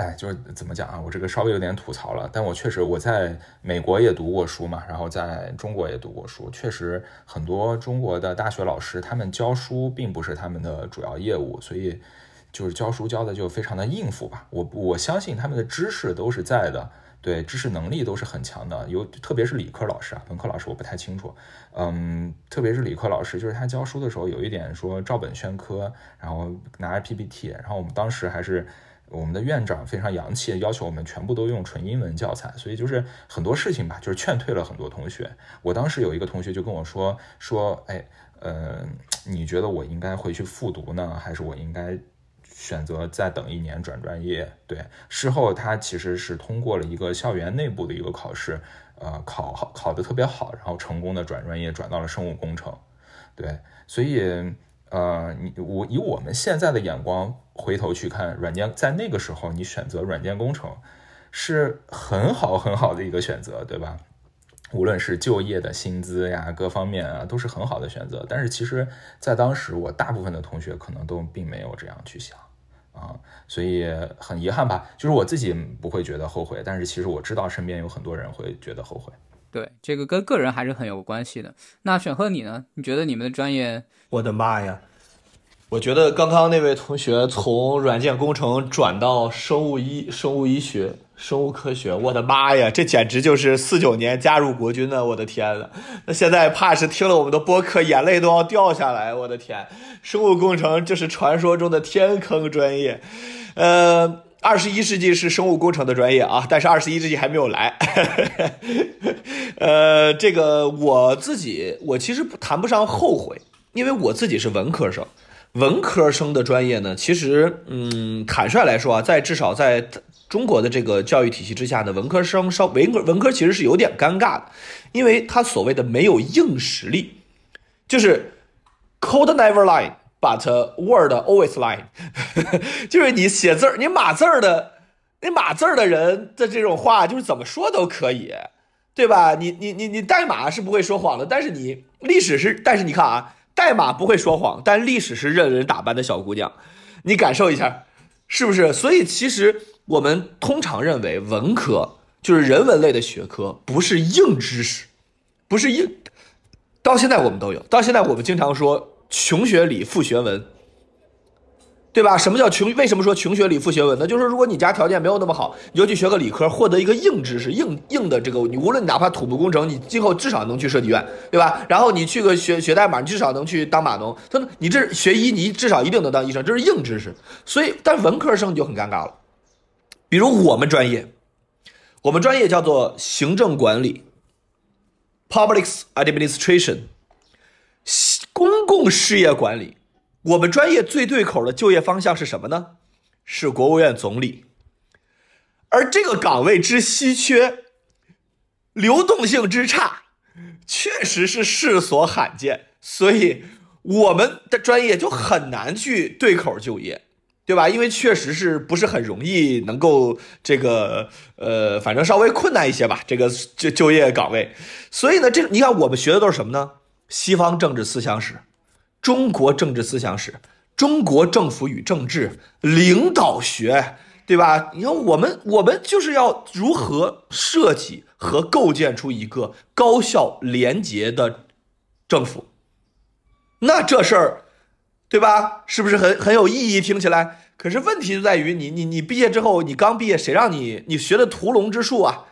哎，就是怎么讲啊？我这个稍微有点吐槽了，但我确实我在美国也读过书嘛，然后在中国也读过书，确实很多中国的大学老师他们教书并不是他们的主要业务，所以。就是教书教的就非常的应付吧，我我相信他们的知识都是在的，对知识能力都是很强的，有特别是理科老师啊，文科老师我不太清楚，嗯，特别是理科老师，就是他教书的时候有一点说照本宣科，然后拿着 PPT，然后我们当时还是我们的院长非常洋气，要求我们全部都用纯英文教材，所以就是很多事情吧，就是劝退了很多同学。我当时有一个同学就跟我说说，哎，呃，你觉得我应该回去复读呢，还是我应该？选择再等一年转专业，对，事后他其实是通过了一个校园内部的一个考试，呃，考考得特别好，然后成功的转专业，转到了生物工程，对，所以呃，你我以我们现在的眼光回头去看，软件在那个时候你选择软件工程是很好很好的一个选择，对吧？无论是就业的薪资呀，各方面啊，都是很好的选择。但是其实，在当时我大部分的同学可能都并没有这样去想。啊，所以很遗憾吧，就是我自己不会觉得后悔，但是其实我知道身边有很多人会觉得后悔。对，这个跟个人还是很有关系的。那选赫你呢？你觉得你们的专业？我的妈呀！我觉得刚刚那位同学从软件工程转到生物医、生物医学。生物科学，我的妈呀，这简直就是四九年加入国军呢！我的天呐，那现在怕是听了我们的播客，眼泪都要掉下来。我的天，生物工程这是传说中的天坑专业。呃，二十一世纪是生物工程的专业啊，但是二十一世纪还没有来。呃，这个我自己，我其实谈不上后悔，因为我自己是文科生。文科生的专业呢，其实，嗯，坦率来说啊，在至少在。中国的这个教育体系之下呢，文科生稍文科文科其实是有点尴尬的，因为他所谓的没有硬实力，就是 code never lie but word always lie，就是你写字儿，你码字儿的，你码字儿的人的这种话，就是怎么说都可以，对吧？你你你你代码是不会说谎的，但是你历史是，但是你看啊，代码不会说谎，但历史是任人打扮的小姑娘，你感受一下，是不是？所以其实。我们通常认为文科就是人文类的学科，不是硬知识，不是硬。到现在我们都有，到现在我们经常说穷学理，富学文，对吧？什么叫穷？为什么说穷学理，富学文呢？就是如果你家条件没有那么好，你就去学个理科，获得一个硬知识，硬硬的这个，你无论哪怕土木工程，你今后至少能去设计院，对吧？然后你去个学学代码，你至少能去当码农。他你这学医，你至少一定能当医生，这是硬知识。所以，但文科生就很尴尬了。比如我们专业，我们专业叫做行政管理 （Public Administration），公共事业管理。我们专业最对口的就业方向是什么呢？是国务院总理。而这个岗位之稀缺，流动性之差，确实是世所罕见。所以我们的专业就很难去对口就业。对吧？因为确实是不是很容易能够这个呃，反正稍微困难一些吧，这个就就业岗位。所以呢，这你看我们学的都是什么呢？西方政治思想史、中国政治思想史、中国政府与政治、领导学，对吧？你看我们我们就是要如何设计和构建出一个高效廉洁的政府。那这事儿。对吧？是不是很很有意义？听起来，可是问题就在于你你你毕业之后，你刚毕业，谁让你你学的屠龙之术啊？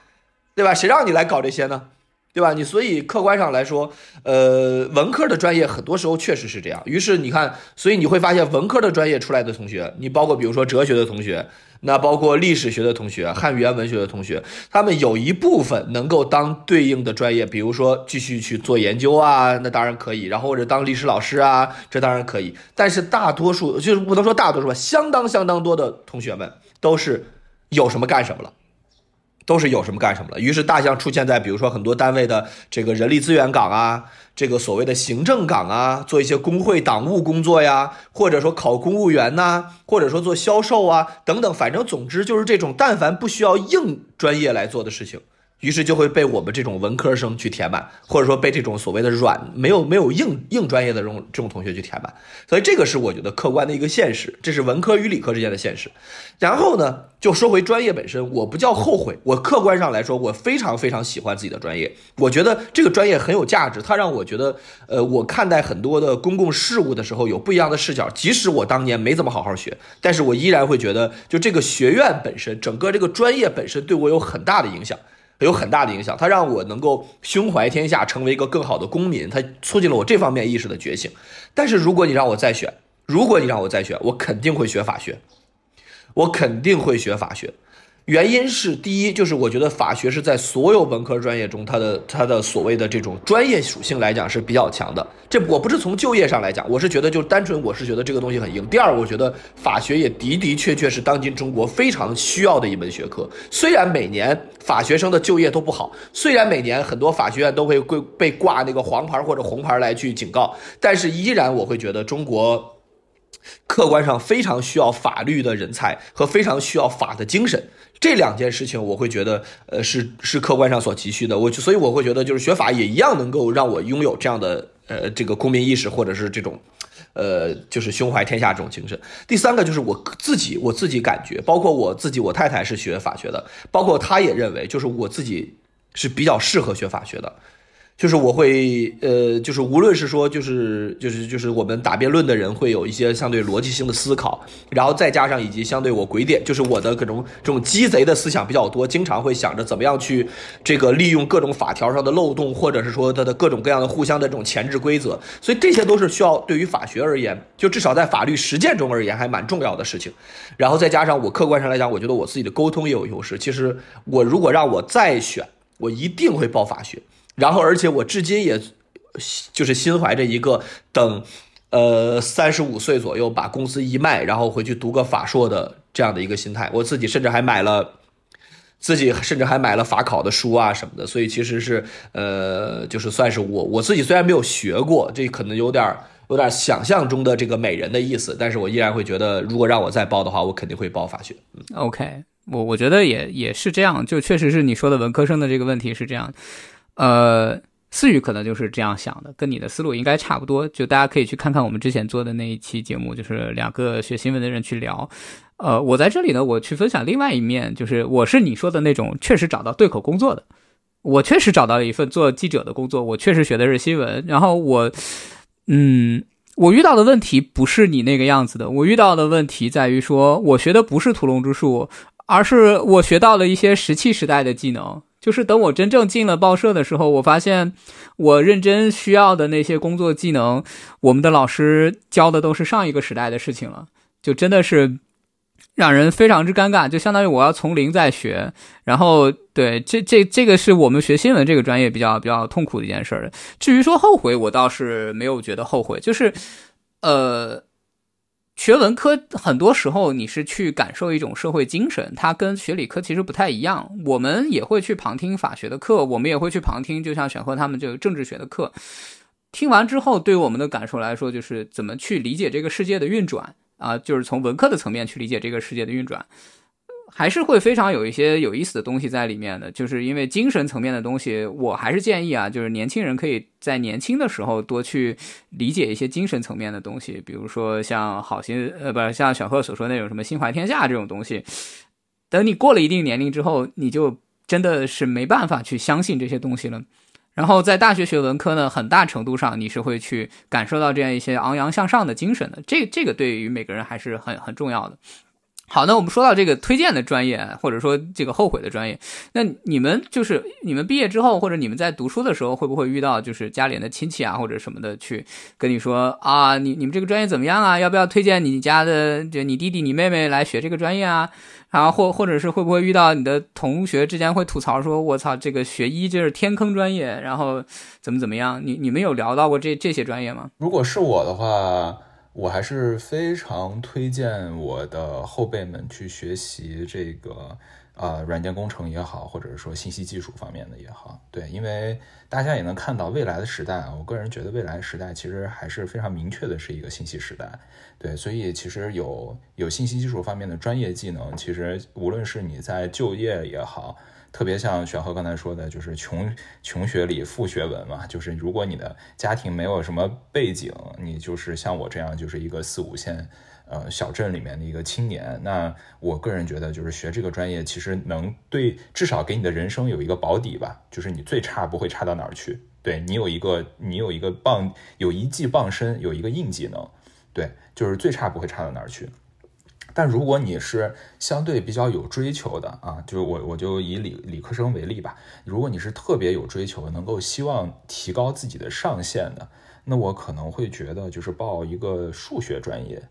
对吧？谁让你来搞这些呢？对吧？你所以客观上来说，呃，文科的专业很多时候确实是这样。于是你看，所以你会发现文科的专业出来的同学，你包括比如说哲学的同学，那包括历史学的同学、汉语言文学的同学，他们有一部分能够当对应的专业，比如说继续去做研究啊，那当然可以；然后或者当历史老师啊，这当然可以。但是大多数就是不能说大多数吧，相当相当多的同学们都是有什么干什么了。都是有什么干什么了。于是大象出现在比如说很多单位的这个人力资源岗啊，这个所谓的行政岗啊，做一些工会党务工作呀，或者说考公务员呐，或者说做销售啊等等，反正总之就是这种但凡不需要硬专业来做的事情。于是就会被我们这种文科生去填满，或者说被这种所谓的软没有没有硬硬专业的这种这种同学去填满，所以这个是我觉得客观的一个现实，这是文科与理科之间的现实。然后呢，就说回专业本身，我不叫后悔，我客观上来说，我非常非常喜欢自己的专业，我觉得这个专业很有价值，它让我觉得，呃，我看待很多的公共事务的时候有不一样的视角。即使我当年没怎么好好学，但是我依然会觉得，就这个学院本身，整个这个专业本身对我有很大的影响。有很大的影响，它让我能够胸怀天下，成为一个更好的公民，它促进了我这方面意识的觉醒。但是如果你让我再选，如果你让我再选，我肯定会学法学，我肯定会学法学。原因是第一，就是我觉得法学是在所有文科专业中，它的它的所谓的这种专业属性来讲是比较强的。这我不是从就业上来讲，我是觉得就单纯我是觉得这个东西很硬。第二，我觉得法学也的的确确是当今中国非常需要的一门学科。虽然每年法学生的就业都不好，虽然每年很多法学院都会被被挂那个黄牌或者红牌来去警告，但是依然我会觉得中国。客观上非常需要法律的人才和非常需要法的精神，这两件事情我会觉得，呃，是是客观上所急需的。我所以我会觉得，就是学法也一样能够让我拥有这样的呃这个公民意识，或者是这种，呃，就是胸怀天下这种精神。第三个就是我自己我自己感觉，包括我自己，我太太是学法学的，包括她也认为，就是我自己是比较适合学法学的。就是我会，呃，就是无论是说，就是就是就是我们打辩论的人会有一些相对逻辑性的思考，然后再加上以及相对我鬼点，就是我的各种这种鸡贼的思想比较多，经常会想着怎么样去这个利用各种法条上的漏洞，或者是说它的各种各样的互相的这种前置规则，所以这些都是需要对于法学而言，就至少在法律实践中而言还蛮重要的事情。然后再加上我客观上来讲，我觉得我自己的沟通也有优势。其实我如果让我再选，我一定会报法学。然后，而且我至今也，就是心怀着一个等，呃，三十五岁左右把公司一卖，然后回去读个法硕的这样的一个心态。我自己甚至还买了，自己甚至还买了法考的书啊什么的。所以其实是，呃，就是算是我我自己虽然没有学过，这可能有点有点想象中的这个美人的意思，但是我依然会觉得，如果让我再报的话，我肯定会报法学。OK，我我觉得也也是这样，就确实是你说的文科生的这个问题是这样。呃，思雨可能就是这样想的，跟你的思路应该差不多。就大家可以去看看我们之前做的那一期节目，就是两个学新闻的人去聊。呃，我在这里呢，我去分享另外一面，就是我是你说的那种确实找到对口工作的，我确实找到了一份做记者的工作，我确实学的是新闻。然后我，嗯，我遇到的问题不是你那个样子的，我遇到的问题在于说，我学的不是屠龙之术，而是我学到了一些石器时代的技能。就是等我真正进了报社的时候，我发现我认真需要的那些工作技能，我们的老师教的都是上一个时代的事情了，就真的是让人非常之尴尬。就相当于我要从零再学。然后，对这这这个是我们学新闻这个专业比较比较痛苦的一件事儿。至于说后悔，我倒是没有觉得后悔，就是呃。学文科很多时候你是去感受一种社会精神，它跟学理科其实不太一样。我们也会去旁听法学的课，我们也会去旁听，就像选赫他们就政治学的课。听完之后，对于我们的感受来说，就是怎么去理解这个世界的运转啊，就是从文科的层面去理解这个世界的运转。还是会非常有一些有意思的东西在里面的，就是因为精神层面的东西，我还是建议啊，就是年轻人可以在年轻的时候多去理解一些精神层面的东西，比如说像好心呃，不是像小贺所说那种什么心怀天下这种东西。等你过了一定年龄之后，你就真的是没办法去相信这些东西了。然后在大学学文科呢，很大程度上你是会去感受到这样一些昂扬向上的精神的，这这个对于每个人还是很很重要的。好，那我们说到这个推荐的专业，或者说这个后悔的专业，那你们就是你们毕业之后，或者你们在读书的时候，会不会遇到就是家里的亲戚啊，或者什么的去跟你说啊，你你们这个专业怎么样啊？要不要推荐你家的就你弟弟、你妹妹来学这个专业啊？然后或或者是会不会遇到你的同学之间会吐槽说，我操，这个学医就是天坑专业，然后怎么怎么样？你你们有聊到过这这些专业吗？如果是我的话。我还是非常推荐我的后辈们去学习这个，呃，软件工程也好，或者说信息技术方面的也好，对，因为大家也能看到未来的时代啊，我个人觉得未来时代其实还是非常明确的是一个信息时代，对，所以其实有有信息技术方面的专业技能，其实无论是你在就业也好。特别像玄鹤刚才说的，就是穷穷学理、富学文嘛。就是如果你的家庭没有什么背景，你就是像我这样，就是一个四五线呃小镇里面的一个青年。那我个人觉得，就是学这个专业，其实能对至少给你的人生有一个保底吧。就是你最差不会差到哪儿去，对你有一个你有一个傍有一技傍身，有一个硬技能，对，就是最差不会差到哪儿去。但如果你是相对比较有追求的啊，就我我就以理理科生为例吧。如果你是特别有追求，能够希望提高自己的上限的，那我可能会觉得就是报一个数学专业。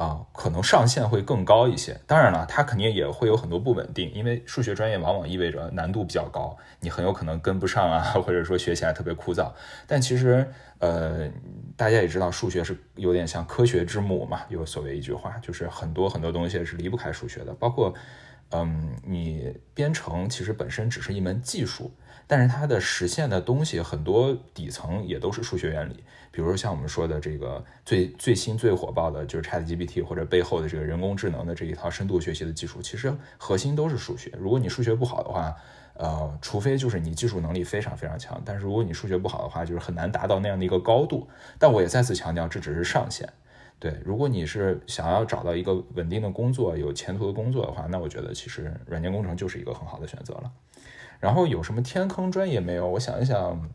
啊，可能上限会更高一些。当然了，它肯定也会有很多不稳定，因为数学专业往往意味着难度比较高，你很有可能跟不上啊，或者说学起来特别枯燥。但其实，呃，大家也知道，数学是有点像科学之母嘛，有所谓一句话，就是很多很多东西是离不开数学的，包括，嗯，你编程其实本身只是一门技术。但是它的实现的东西很多底层也都是数学原理，比如说像我们说的这个最最新最火爆的就是 ChatGPT 或者背后的这个人工智能的这一套深度学习的技术，其实核心都是数学。如果你数学不好的话，呃，除非就是你技术能力非常非常强，但是如果你数学不好的话，就是很难达到那样的一个高度。但我也再次强调，这只是上限。对，如果你是想要找到一个稳定的工作、有前途的工作的话，那我觉得其实软件工程就是一个很好的选择了。然后有什么天坑专业没有？我想一想，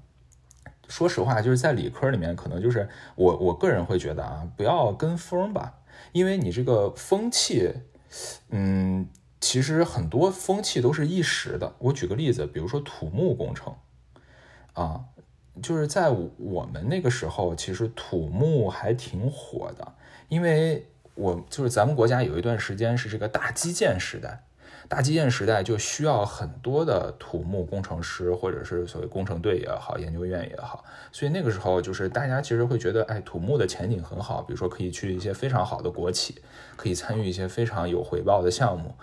说实话，就是在理科里面，可能就是我我个人会觉得啊，不要跟风吧，因为你这个风气，嗯，其实很多风气都是一时的。我举个例子，比如说土木工程，啊，就是在我们那个时候，其实土木还挺火的，因为我就是咱们国家有一段时间是这个大基建时代。大基建时代就需要很多的土木工程师，或者是所谓工程队也好，研究院也好，所以那个时候就是大家其实会觉得，哎，土木的前景很好，比如说可以去一些非常好的国企，可以参与一些非常有回报的项目。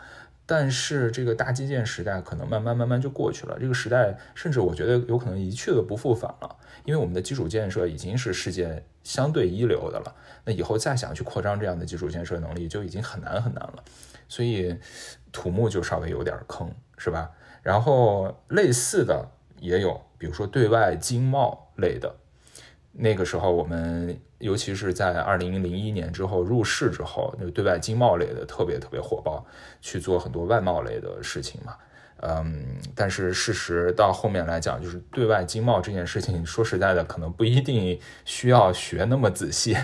但是这个大基建时代可能慢慢慢慢就过去了，这个时代甚至我觉得有可能一去了不复返了，因为我们的基础建设已经是世界相对一流的了，那以后再想去扩张这样的基础建设能力就已经很难很难了，所以。土木就稍微有点坑，是吧？然后类似的也有，比如说对外经贸类的。那个时候我们，尤其是在二零零一年之后入市之后，那对外经贸类的特别特别火爆，去做很多外贸类的事情嘛。嗯，但是事实到后面来讲，就是对外经贸这件事情，说实在的，可能不一定需要学那么仔细。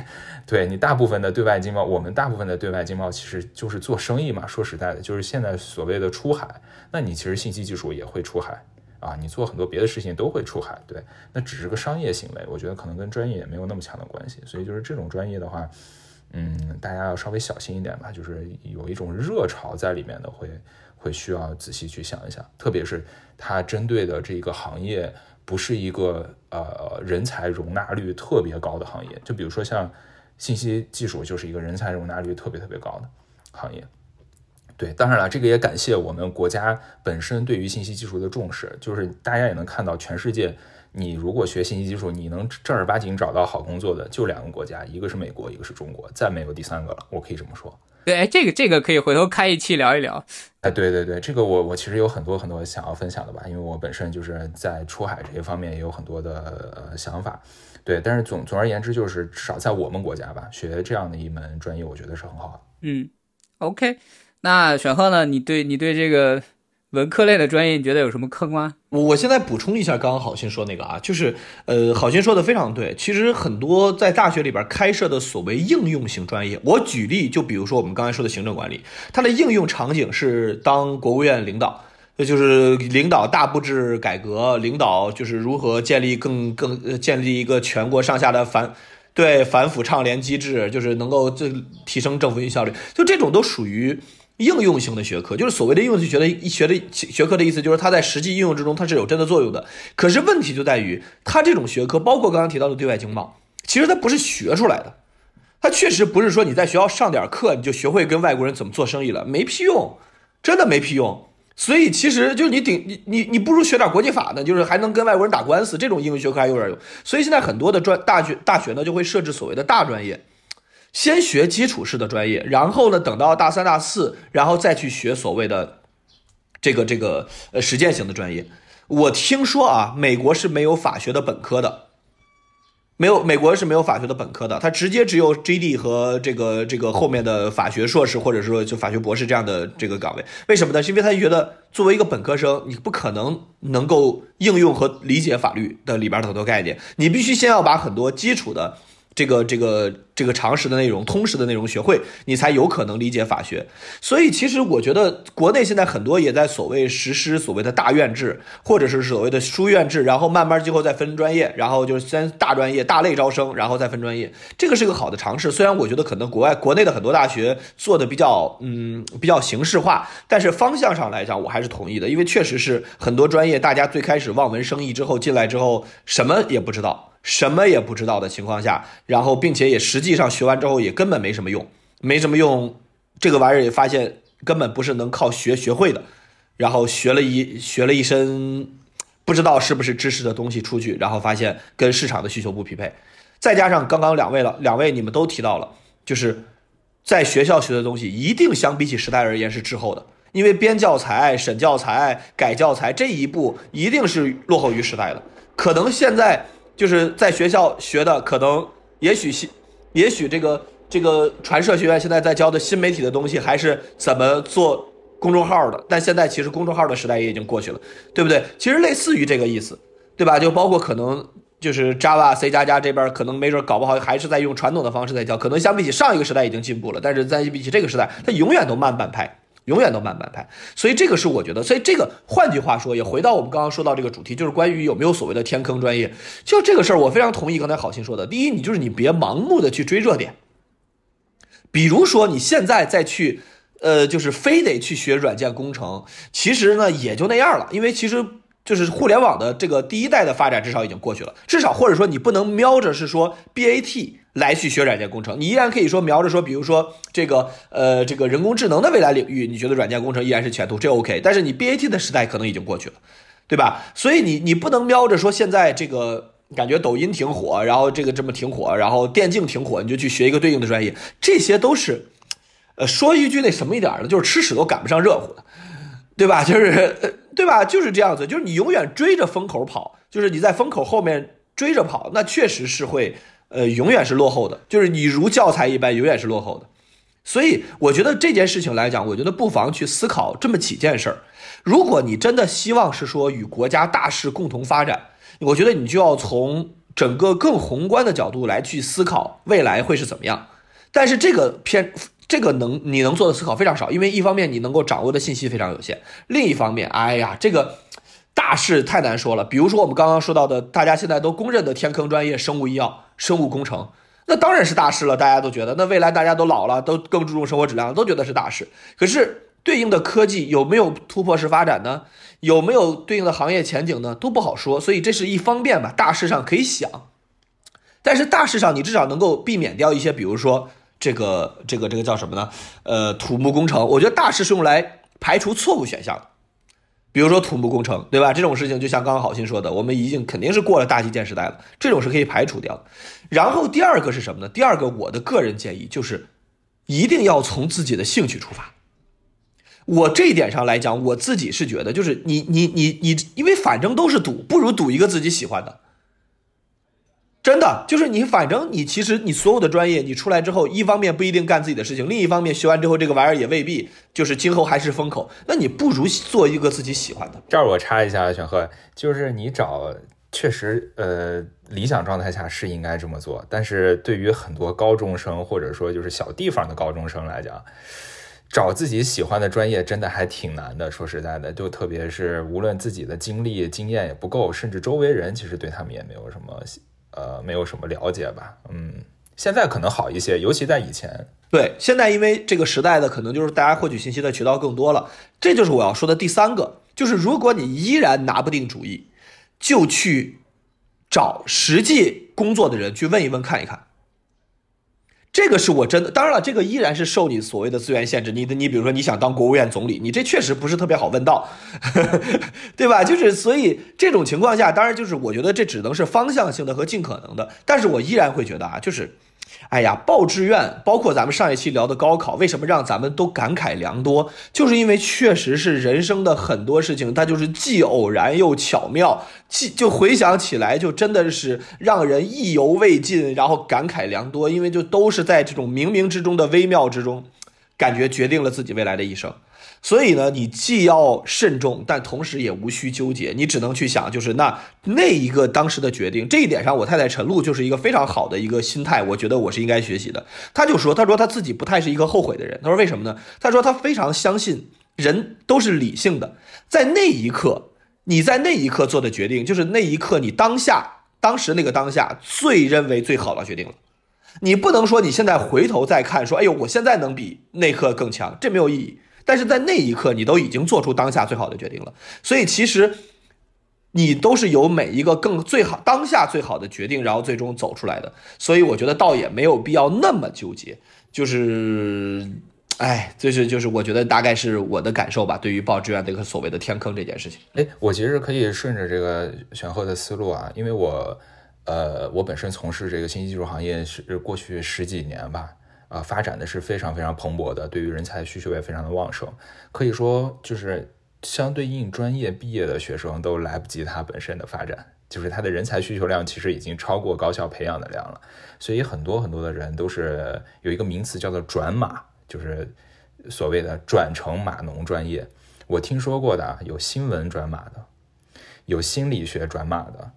对你大部分的对外经贸，我们大部分的对外经贸其实就是做生意嘛。说实在的，就是现在所谓的出海，那你其实信息技术也会出海啊，你做很多别的事情都会出海。对，那只是个商业行为，我觉得可能跟专业也没有那么强的关系。所以就是这种专业的话，嗯，大家要稍微小心一点吧，就是有一种热潮在里面的会。会会需要仔细去想一想，特别是它针对的这个行业不是一个呃人才容纳率特别高的行业，就比如说像信息技术就是一个人才容纳率特别特别高的行业。对，当然了，这个也感谢我们国家本身对于信息技术的重视，就是大家也能看到，全世界你如果学信息技术，你能正儿八经找到好工作的就两个国家，一个是美国，一个是中国，再没有第三个了，我可以这么说。对，哎，这个这个可以回头开一期聊一聊。哎，对对对，这个我我其实有很多很多想要分享的吧，因为我本身就是在出海这些方面也有很多的呃想法。对，但是总总而言之，就是至少在我们国家吧，学这样的一门专业，我觉得是很好的。嗯，OK，那选赫呢？你对你对这个文科类的专业，你觉得有什么坑吗？我我现在补充一下刚刚好心说那个啊，就是呃，好心说的非常对。其实很多在大学里边开设的所谓应用型专业，我举例，就比如说我们刚才说的行政管理，它的应用场景是当国务院领导，那就是领导大布置改革，领导就是如何建立更更呃建立一个全国上下的反对反腐倡廉机制，就是能够这提升政府运营效率，就这种都属于。应用型的学科，就是所谓的应用型学的学的学科的意思，就是它在实际应用之中它是有真的作用的。可是问题就在于，它这种学科，包括刚刚提到的对外经贸，其实它不是学出来的，它确实不是说你在学校上点课你就学会跟外国人怎么做生意了，没屁用，真的没屁用。所以其实就是你顶你你你不如学点国际法呢，就是还能跟外国人打官司，这种应用学科还有点用。所以现在很多的专大学大学呢就会设置所谓的大专业。先学基础式的专业，然后呢，等到大三、大四，然后再去学所谓的这个这个呃实践型的专业。我听说啊，美国是没有法学的本科的，没有美国是没有法学的本科的，它直接只有 GD 和这个这个后面的法学硕士或者说就法学博士这样的这个岗位。为什么呢？是因为他觉得作为一个本科生，你不可能能够应用和理解法律的里边的很多概念，你必须先要把很多基础的。这个这个这个常识的内容、通识的内容学会，你才有可能理解法学。所以，其实我觉得国内现在很多也在所谓实施所谓的大院制，或者是所谓的书院制，然后慢慢最后再分专业，然后就是先大专业、大类招生，然后再分专业。这个是个好的尝试。虽然我觉得可能国外国内的很多大学做的比较嗯比较形式化，但是方向上来讲，我还是同意的，因为确实是很多专业大家最开始望文生义之后进来之后什么也不知道。什么也不知道的情况下，然后并且也实际上学完之后也根本没什么用，没什么用，这个玩意儿也发现根本不是能靠学学会的，然后学了一学了一身不知道是不是知识的东西出去，然后发现跟市场的需求不匹配，再加上刚刚两位了，两位你们都提到了，就是在学校学的东西一定相比起时代而言是滞后的，因为编教材、审教材、改教材这一步一定是落后于时代的，可能现在。就是在学校学的，可能也许新，也许这个这个传社学院现在在教的新媒体的东西，还是怎么做公众号的。但现在其实公众号的时代也已经过去了，对不对？其实类似于这个意思，对吧？就包括可能就是 Java、C 加加这边，可能没准搞不好还是在用传统的方式在教。可能相比起上一个时代已经进步了，但是在比起这个时代，它永远都慢半拍。永远都慢半拍，所以这个是我觉得，所以这个换句话说，也回到我们刚刚说到这个主题，就是关于有没有所谓的天坑专业。就这个事儿，我非常同意刚才好心说的。第一，你就是你别盲目的去追热点，比如说你现在再去，呃，就是非得去学软件工程，其实呢也就那样了，因为其实。就是互联网的这个第一代的发展，至少已经过去了。至少或者说你不能瞄着是说 BAT 来去学软件工程，你依然可以说瞄着说，比如说这个呃这个人工智能的未来领域，你觉得软件工程依然是前途，这 OK。但是你 BAT 的时代可能已经过去了，对吧？所以你你不能瞄着说现在这个感觉抖音挺火，然后这个这么挺火，然后电竞挺火，你就去学一个对应的专业，这些都是，呃，说一句那什么一点的，就是吃屎都赶不上热乎的，对吧？就是。对吧？就是这样子，就是你永远追着风口跑，就是你在风口后面追着跑，那确实是会，呃，永远是落后的。就是你如教材一般，永远是落后的。所以我觉得这件事情来讲，我觉得不妨去思考这么几件事儿。如果你真的希望是说与国家大势共同发展，我觉得你就要从整个更宏观的角度来去思考未来会是怎么样。但是这个偏。这个能你能做的思考非常少，因为一方面你能够掌握的信息非常有限，另一方面，哎呀，这个大事太难说了。比如说我们刚刚说到的，大家现在都公认的天坑专业——生物医药、生物工程，那当然是大事了。大家都觉得，那未来大家都老了，都更注重生活质量，都觉得是大事。可是对应的科技有没有突破式发展呢？有没有对应的行业前景呢？都不好说。所以这是一方面吧，大事上可以想，但是大事上你至少能够避免掉一些，比如说。这个这个这个叫什么呢？呃，土木工程，我觉得大师是用来排除错误选项的，比如说土木工程，对吧？这种事情就像刚刚好心说的，我们已经肯定是过了大基建时代了，这种是可以排除掉的。然后第二个是什么呢？第二个，我的个人建议就是，一定要从自己的兴趣出发。我这一点上来讲，我自己是觉得，就是你你你你，因为反正都是赌，不如赌一个自己喜欢的。真的就是你，反正你其实你所有的专业，你出来之后，一方面不一定干自己的事情，另一方面学完之后，这个玩意儿也未必就是今后还是风口。那你不如做一个自己喜欢的。这儿我插一下，选赫，就是你找，确实，呃，理想状态下是应该这么做，但是对于很多高中生或者说就是小地方的高中生来讲，找自己喜欢的专业真的还挺难的。说实在的，就特别是无论自己的经历经验也不够，甚至周围人其实对他们也没有什么。呃，没有什么了解吧？嗯，现在可能好一些，尤其在以前。对，现在因为这个时代的可能就是大家获取信息的渠道更多了，这就是我要说的第三个，就是如果你依然拿不定主意，就去找实际工作的人去问一问看一看。这个是我真的，当然了，这个依然是受你所谓的资源限制。你的，你比如说你想当国务院总理，你这确实不是特别好问到，对吧？就是所以这种情况下，当然就是我觉得这只能是方向性的和尽可能的，但是我依然会觉得啊，就是。哎呀，报志愿，包括咱们上一期聊的高考，为什么让咱们都感慨良多？就是因为确实是人生的很多事情，它就是既偶然又巧妙，既就回想起来就真的是让人意犹未尽，然后感慨良多，因为就都是在这种冥冥之中的微妙之中，感觉决定了自己未来的一生。所以呢，你既要慎重，但同时也无需纠结。你只能去想，就是那那一个当时的决定。这一点上，我太太陈露就是一个非常好的一个心态，我觉得我是应该学习的。他就说，他说他自己不太是一个后悔的人。他说为什么呢？他说他非常相信人都是理性的，在那一刻，你在那一刻做的决定，就是那一刻你当下当时那个当下最认为最好的决定了。你不能说你现在回头再看，说哎呦，我现在能比那刻更强，这没有意义。但是在那一刻，你都已经做出当下最好的决定了，所以其实你都是由每一个更最好当下最好的决定，然后最终走出来的。所以我觉得倒也没有必要那么纠结，就是，哎，就是就是，我觉得大概是我的感受吧。对于报志愿这个所谓的天坑这件事情，哎，我其实可以顺着这个选后的思路啊，因为我，呃，我本身从事这个信息技术行业是过去十几年吧。啊，发展的是非常非常蓬勃的，对于人才需求也非常的旺盛，可以说就是相对应专业毕业的学生都来不及他本身的发展，就是他的人才需求量其实已经超过高校培养的量了，所以很多很多的人都是有一个名词叫做转码，就是所谓的转成码农专业。我听说过的有新闻转码的，有心理学转码的，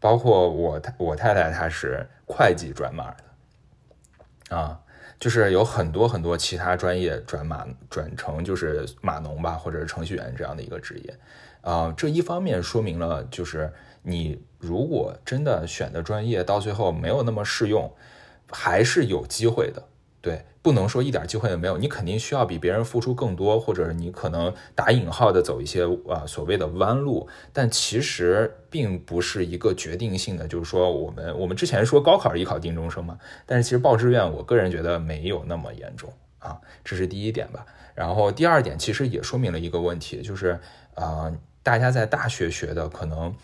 包括我我太太她是会计转码的，啊。就是有很多很多其他专业转码转成就是码农吧，或者是程序员这样的一个职业，啊，这一方面说明了就是你如果真的选的专业到最后没有那么适用，还是有机会的。对，不能说一点机会也没有，你肯定需要比别人付出更多，或者你可能打引号的走一些啊所谓的弯路，但其实并不是一个决定性的。就是说，我们我们之前说高考是考定终生嘛，但是其实报志愿，我个人觉得没有那么严重啊，这是第一点吧。然后第二点其实也说明了一个问题，就是啊，大家在大学学的可能，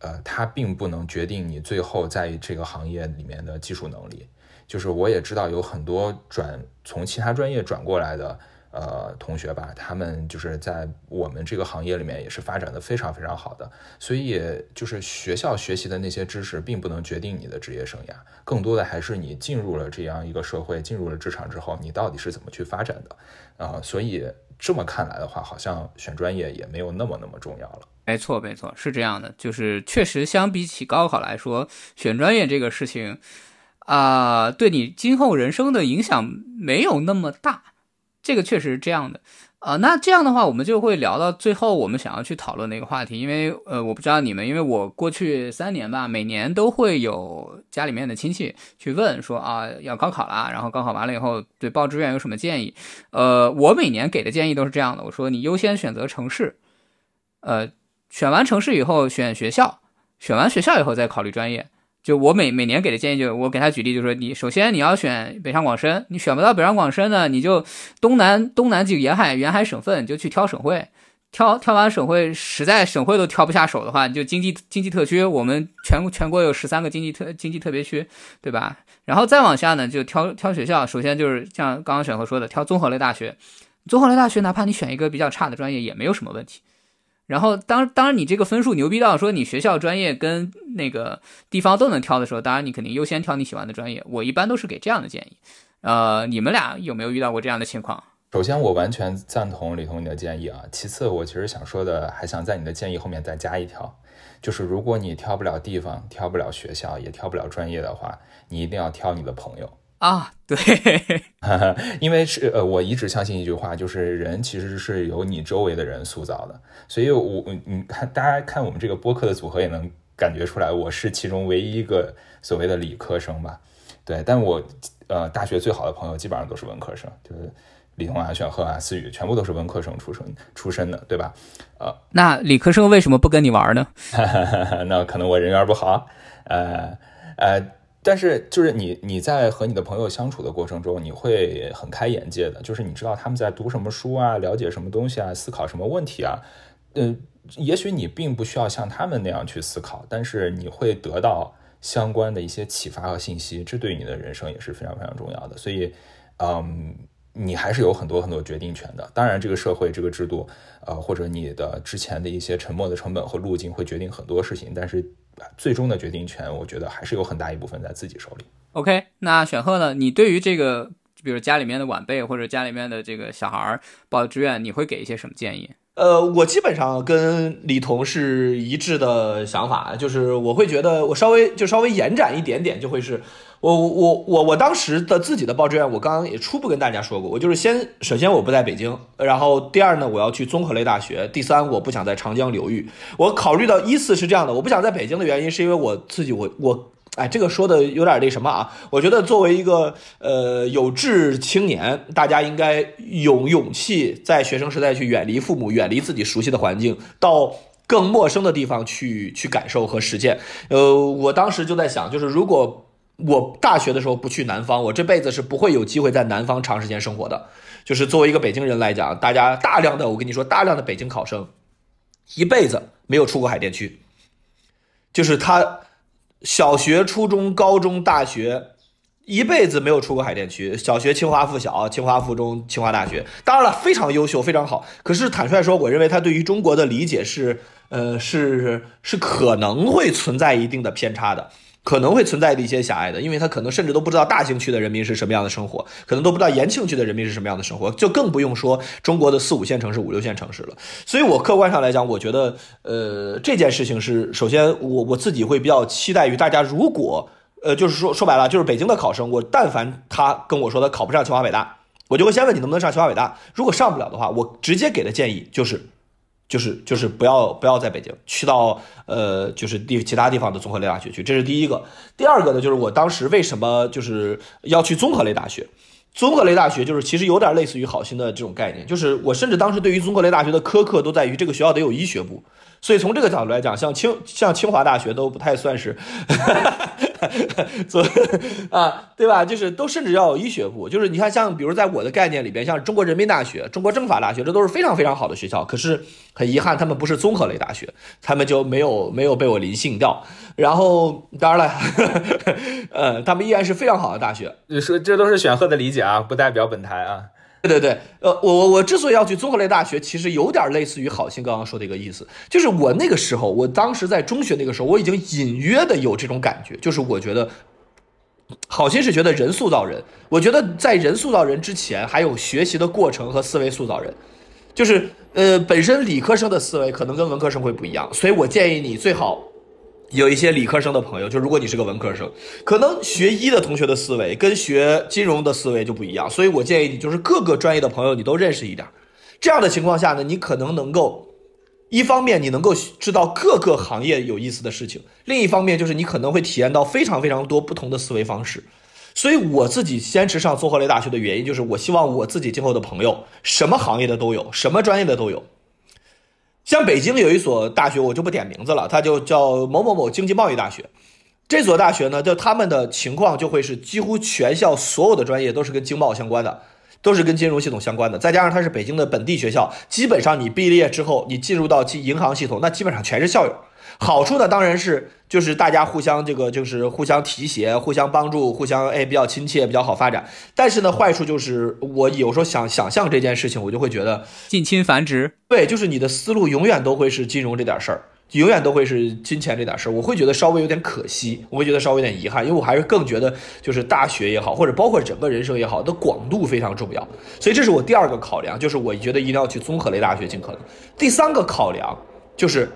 呃，它并不能决定你最后在这个行业里面的技术能力。就是我也知道有很多转从其他专业转过来的呃同学吧，他们就是在我们这个行业里面也是发展的非常非常好的。所以就是学校学习的那些知识并不能决定你的职业生涯，更多的还是你进入了这样一个社会，进入了职场之后，你到底是怎么去发展的啊？所以这么看来的话，好像选专业也没有那么那么重要了。没错，没错，是这样的，就是确实相比起高考来说，选专业这个事情。啊，对你今后人生的影响没有那么大，这个确实是这样的啊。那这样的话，我们就会聊到最后，我们想要去讨论的一个话题。因为呃，我不知道你们，因为我过去三年吧，每年都会有家里面的亲戚去问说啊，要高考了，然后高考完了以后对报志愿有什么建议？呃，我每年给的建议都是这样的，我说你优先选择城市，呃，选完城市以后选学校，选完学校以后再考虑专业。就我每每年给的建议，就我给他举例，就是说，你首先你要选北上广深，你选不到北上广深呢，你就东南东南几个沿海沿海省份，你就去挑省会，挑挑完省会，实在省会都挑不下手的话，你就经济经济特区，我们全国全国有十三个经济特经济特别区，对吧？然后再往下呢，就挑挑学校，首先就是像刚刚选和说的，挑综合类大学，综合类大学哪怕你选一个比较差的专业也没有什么问题。然后当当然你这个分数牛逼到说你学校专业跟那个地方都能挑的时候，当然你肯定优先挑你喜欢的专业。我一般都是给这样的建议。呃，你们俩有没有遇到过这样的情况？首先，我完全赞同李彤你的建议啊。其次，我其实想说的，还想在你的建议后面再加一条，就是如果你挑不了地方、挑不了学校、也挑不了专业的话，你一定要挑你的朋友。啊，对，因为是呃，我一直相信一句话，就是人其实是由你周围的人塑造的。所以，我你看，大家看我们这个播客的组合也能感觉出来，我是其中唯一一个所谓的理科生吧？对，但我呃，大学最好的朋友基本上都是文科生，就是李彤啊、选赫啊、思雨，全部都是文科生出身出身的，对吧？呃，那理科生为什么不跟你玩呢？那可能我人缘不好，呃呃。但是，就是你你在和你的朋友相处的过程中，你会很开眼界的。就是你知道他们在读什么书啊，了解什么东西啊，思考什么问题啊。嗯，也许你并不需要像他们那样去思考，但是你会得到相关的一些启发和信息，这对你的人生也是非常非常重要的。所以，嗯，你还是有很多很多决定权的。当然，这个社会这个制度，呃，或者你的之前的一些沉默的成本和路径会决定很多事情，但是。最终的决定权，我觉得还是有很大一部分在自己手里。OK，那选赫呢？你对于这个，比如家里面的晚辈或者家里面的这个小孩报志愿，你会给一些什么建议？呃，我基本上跟李彤是一致的想法，就是我会觉得我稍微就稍微延展一点点，就会是。我我我我当时的自己的报志愿，我刚刚也初步跟大家说过，我就是先首先我不在北京，然后第二呢，我要去综合类大学，第三我不想在长江流域。我考虑到依次是这样的，我不想在北京的原因是因为我自己我我哎这个说的有点那什么啊？我觉得作为一个呃有志青年，大家应该有勇气在学生时代去远离父母，远离自己熟悉的环境，到更陌生的地方去去感受和实践。呃，我当时就在想，就是如果。我大学的时候不去南方，我这辈子是不会有机会在南方长时间生活的。就是作为一个北京人来讲，大家大量的，我跟你说，大量的北京考生，一辈子没有出过海淀区，就是他小学、初中、高中、大学，一辈子没有出过海淀区。小学清华附小、清华附中、清华大学，当然了，非常优秀，非常好。可是坦率说，我认为他对于中国的理解是，呃，是是可能会存在一定的偏差的。可能会存在的一些狭隘的，因为他可能甚至都不知道大兴区的人民是什么样的生活，可能都不知道延庆区的人民是什么样的生活，就更不用说中国的四五线城市、五六线城市了。所以，我客观上来讲，我觉得，呃，这件事情是首先，我我自己会比较期待于大家，如果，呃，就是说说白了，就是北京的考生，我但凡他跟我说他考不上清华北大，我就会先问你能不能上清华北大。如果上不了的话，我直接给的建议就是。就是就是不要不要在北京，去到呃就是地其他地方的综合类大学去，这是第一个。第二个呢，就是我当时为什么就是要去综合类大学？综合类大学就是其实有点类似于好心的这种概念，就是我甚至当时对于综合类大学的苛刻都在于这个学校得有医学部。所以从这个角度来讲，像清像清华大学都不太算是，做啊，对吧？就是都甚至要有医学部。就是你看，像比如在我的概念里边，像中国人民大学、中国政法大学，这都是非常非常好的学校。可是很遗憾，他们不是综合类大学，他们就没有没有被我临幸掉。然后当然了，呃，他们依然是非常好的大学。你说这都是选赫的理解啊，不代表本台啊。对对对，呃，我我我之所以要去综合类大学，其实有点类似于好心刚刚说的一个意思，就是我那个时候，我当时在中学那个时候，我已经隐约的有这种感觉，就是我觉得，好心是觉得人塑造人，我觉得在人塑造人之前，还有学习的过程和思维塑造人，就是呃，本身理科生的思维可能跟文科生会不一样，所以我建议你最好。有一些理科生的朋友，就如果你是个文科生，可能学医的同学的思维跟学金融的思维就不一样，所以我建议你就是各个专业的朋友你都认识一点。这样的情况下呢，你可能能够一方面你能够知道各个行业有意思的事情，另一方面就是你可能会体验到非常非常多不同的思维方式。所以我自己坚持上综合类大学的原因，就是我希望我自己今后的朋友什么行业的都有，什么专业的都有。像北京有一所大学，我就不点名字了，它就叫某某某经济贸易大学。这所大学呢，就他们的情况就会是几乎全校所有的专业都是跟经贸相关的，都是跟金融系统相关的。再加上它是北京的本地学校，基本上你毕业之后，你进入到其银行系统，那基本上全是校友。好处呢，当然是就是大家互相这个就是互相提携、互相帮助、互相哎比较亲切、比较好发展。但是呢，坏处就是我有时候想想象这件事情，我就会觉得近亲繁殖。对，就是你的思路永远都会是金融这点事儿。永远都会是金钱这点事儿，我会觉得稍微有点可惜，我会觉得稍微有点遗憾，因为我还是更觉得就是大学也好，或者包括整个人生也好，的广度非常重要。所以这是我第二个考量，就是我觉得一定要去综合类大学尽可能。第三个考量就是，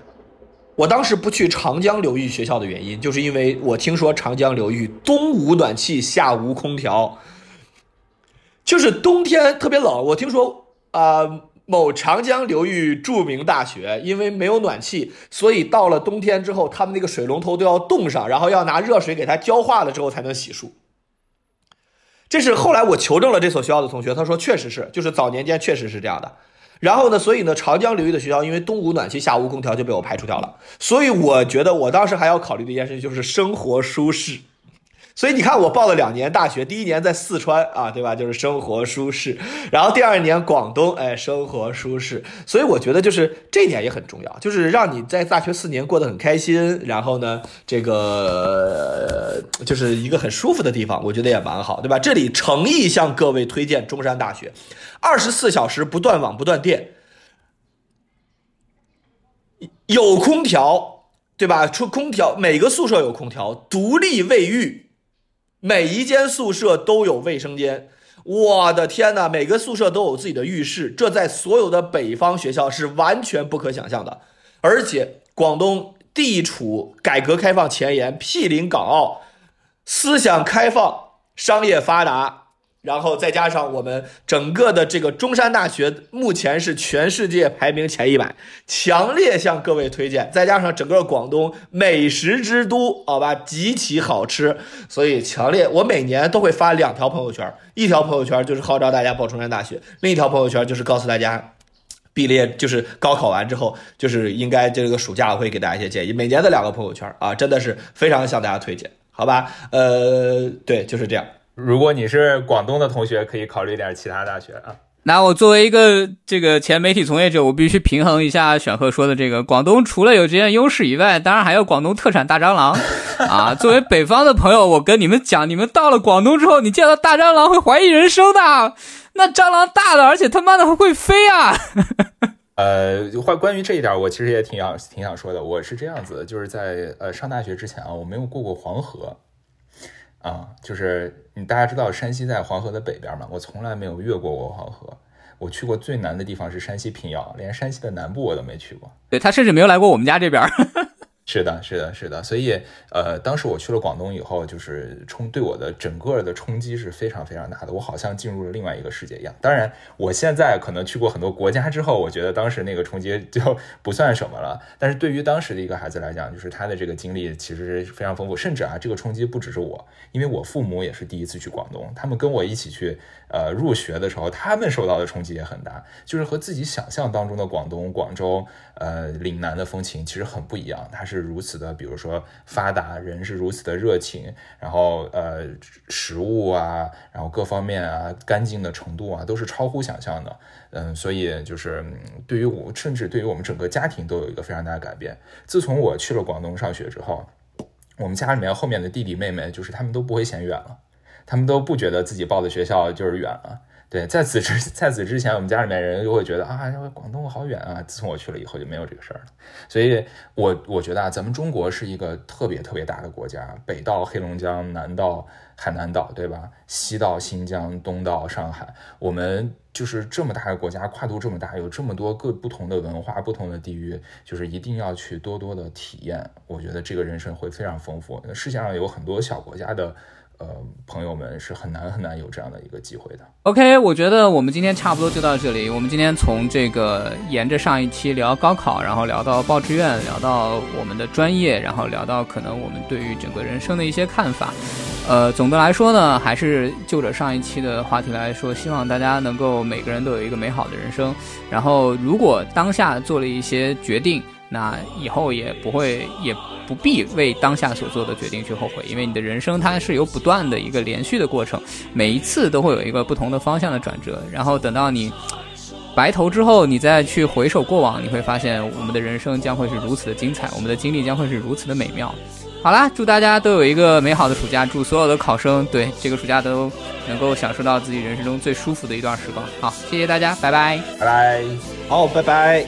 我当时不去长江流域学校的原因，就是因为我听说长江流域冬无暖气，夏无空调，就是冬天特别冷。我听说啊。某长江流域著名大学，因为没有暖气，所以到了冬天之后，他们那个水龙头都要冻上，然后要拿热水给它浇化了之后才能洗漱。这是后来我求证了这所学校的同学，他说确实是，就是早年间确实是这样的。然后呢，所以呢，长江流域的学校因为冬无暖气，夏无空调就被我排除掉了。所以我觉得我当时还要考虑的一件事情就是生活舒适。所以你看，我报了两年大学，第一年在四川啊，对吧？就是生活舒适，然后第二年广东，哎，生活舒适。所以我觉得就是这点也很重要，就是让你在大学四年过得很开心，然后呢，这个就是一个很舒服的地方，我觉得也蛮好，对吧？这里诚意向各位推荐中山大学，二十四小时不断网不断电，有空调，对吧？出空调，每个宿舍有空调，独立卫浴。每一间宿舍都有卫生间，我的天哪！每个宿舍都有自己的浴室，这在所有的北方学校是完全不可想象的。而且广东地处改革开放前沿，毗邻港澳，思想开放，商业发达。然后再加上我们整个的这个中山大学，目前是全世界排名前一百，强烈向各位推荐。再加上整个广东美食之都，好吧，极其好吃，所以强烈。我每年都会发两条朋友圈，一条朋友圈就是号召大家报中山大学，另一条朋友圈就是告诉大家，毕业就是高考完之后，就是应该这个暑假我会给大家一些建议。每年的两个朋友圈啊，真的是非常向大家推荐，好吧？呃，对，就是这样。如果你是广东的同学，可以考虑点其他大学啊。那我作为一个这个前媒体从业者，我必须平衡一下选赫说的这个广东除了有这些优势以外，当然还有广东特产大蟑螂 啊。作为北方的朋友，我跟你们讲，你们到了广东之后，你见到大蟑螂会怀疑人生的。那蟑螂大的，而且他妈的还会飞啊！呃，关关于这一点，我其实也挺想挺想说的。我是这样子，就是在呃上大学之前啊，我没有过过黄河。啊，就是你大家知道山西在黄河的北边嘛？我从来没有越过过黄河。我去过最南的地方是山西平遥，连山西的南部我都没去过。对他甚至没有来过我们家这边。是的，是的，是的，所以，呃，当时我去了广东以后，就是冲对我的整个的冲击是非常非常大的，我好像进入了另外一个世界一样。当然，我现在可能去过很多国家之后，我觉得当时那个冲击就 不算什么了。但是对于当时的一个孩子来讲，就是他的这个经历其实非常丰富，甚至啊，这个冲击不只是我，因为我父母也是第一次去广东，他们跟我一起去，呃，入学的时候，他们受到的冲击也很大，就是和自己想象当中的广东、广州。呃，岭南的风情其实很不一样，它是如此的，比如说发达，人是如此的热情，然后呃，食物啊，然后各方面啊，干净的程度啊，都是超乎想象的。嗯，所以就是对于我，甚至对于我们整个家庭都有一个非常大的改变。自从我去了广东上学之后，我们家里面后面的弟弟妹妹，就是他们都不会嫌远了，他们都不觉得自己报的学校就是远了。对，在此之 在此之前，我们家里面人就会觉得啊，广东好远啊。自从我去了以后，就没有这个事儿了。所以，我我觉得啊，咱们中国是一个特别特别大的国家，北到黑龙江，南到海南岛，对吧？西到新疆，东到上海，我们就是这么大的国家，跨度这么大，有这么多各不同的文化、不同的地域，就是一定要去多多的体验。我觉得这个人生会非常丰富。世界上有很多小国家的。呃，朋友们是很难很难有这样的一个机会的。OK，我觉得我们今天差不多就到这里。我们今天从这个沿着上一期聊高考，然后聊到报志愿，聊到我们的专业，然后聊到可能我们对于整个人生的一些看法。呃，总的来说呢，还是就着上一期的话题来说，希望大家能够每个人都有一个美好的人生。然后，如果当下做了一些决定，那以后也不会也。不必为当下所做的决定去后悔，因为你的人生它是有不断的一个连续的过程，每一次都会有一个不同的方向的转折，然后等到你白头之后，你再去回首过往，你会发现我们的人生将会是如此的精彩，我们的经历将会是如此的美妙。好啦，祝大家都有一个美好的暑假，祝所有的考生对这个暑假都能够享受到自己人生中最舒服的一段时光。好，谢谢大家，拜拜，拜拜。好，拜拜。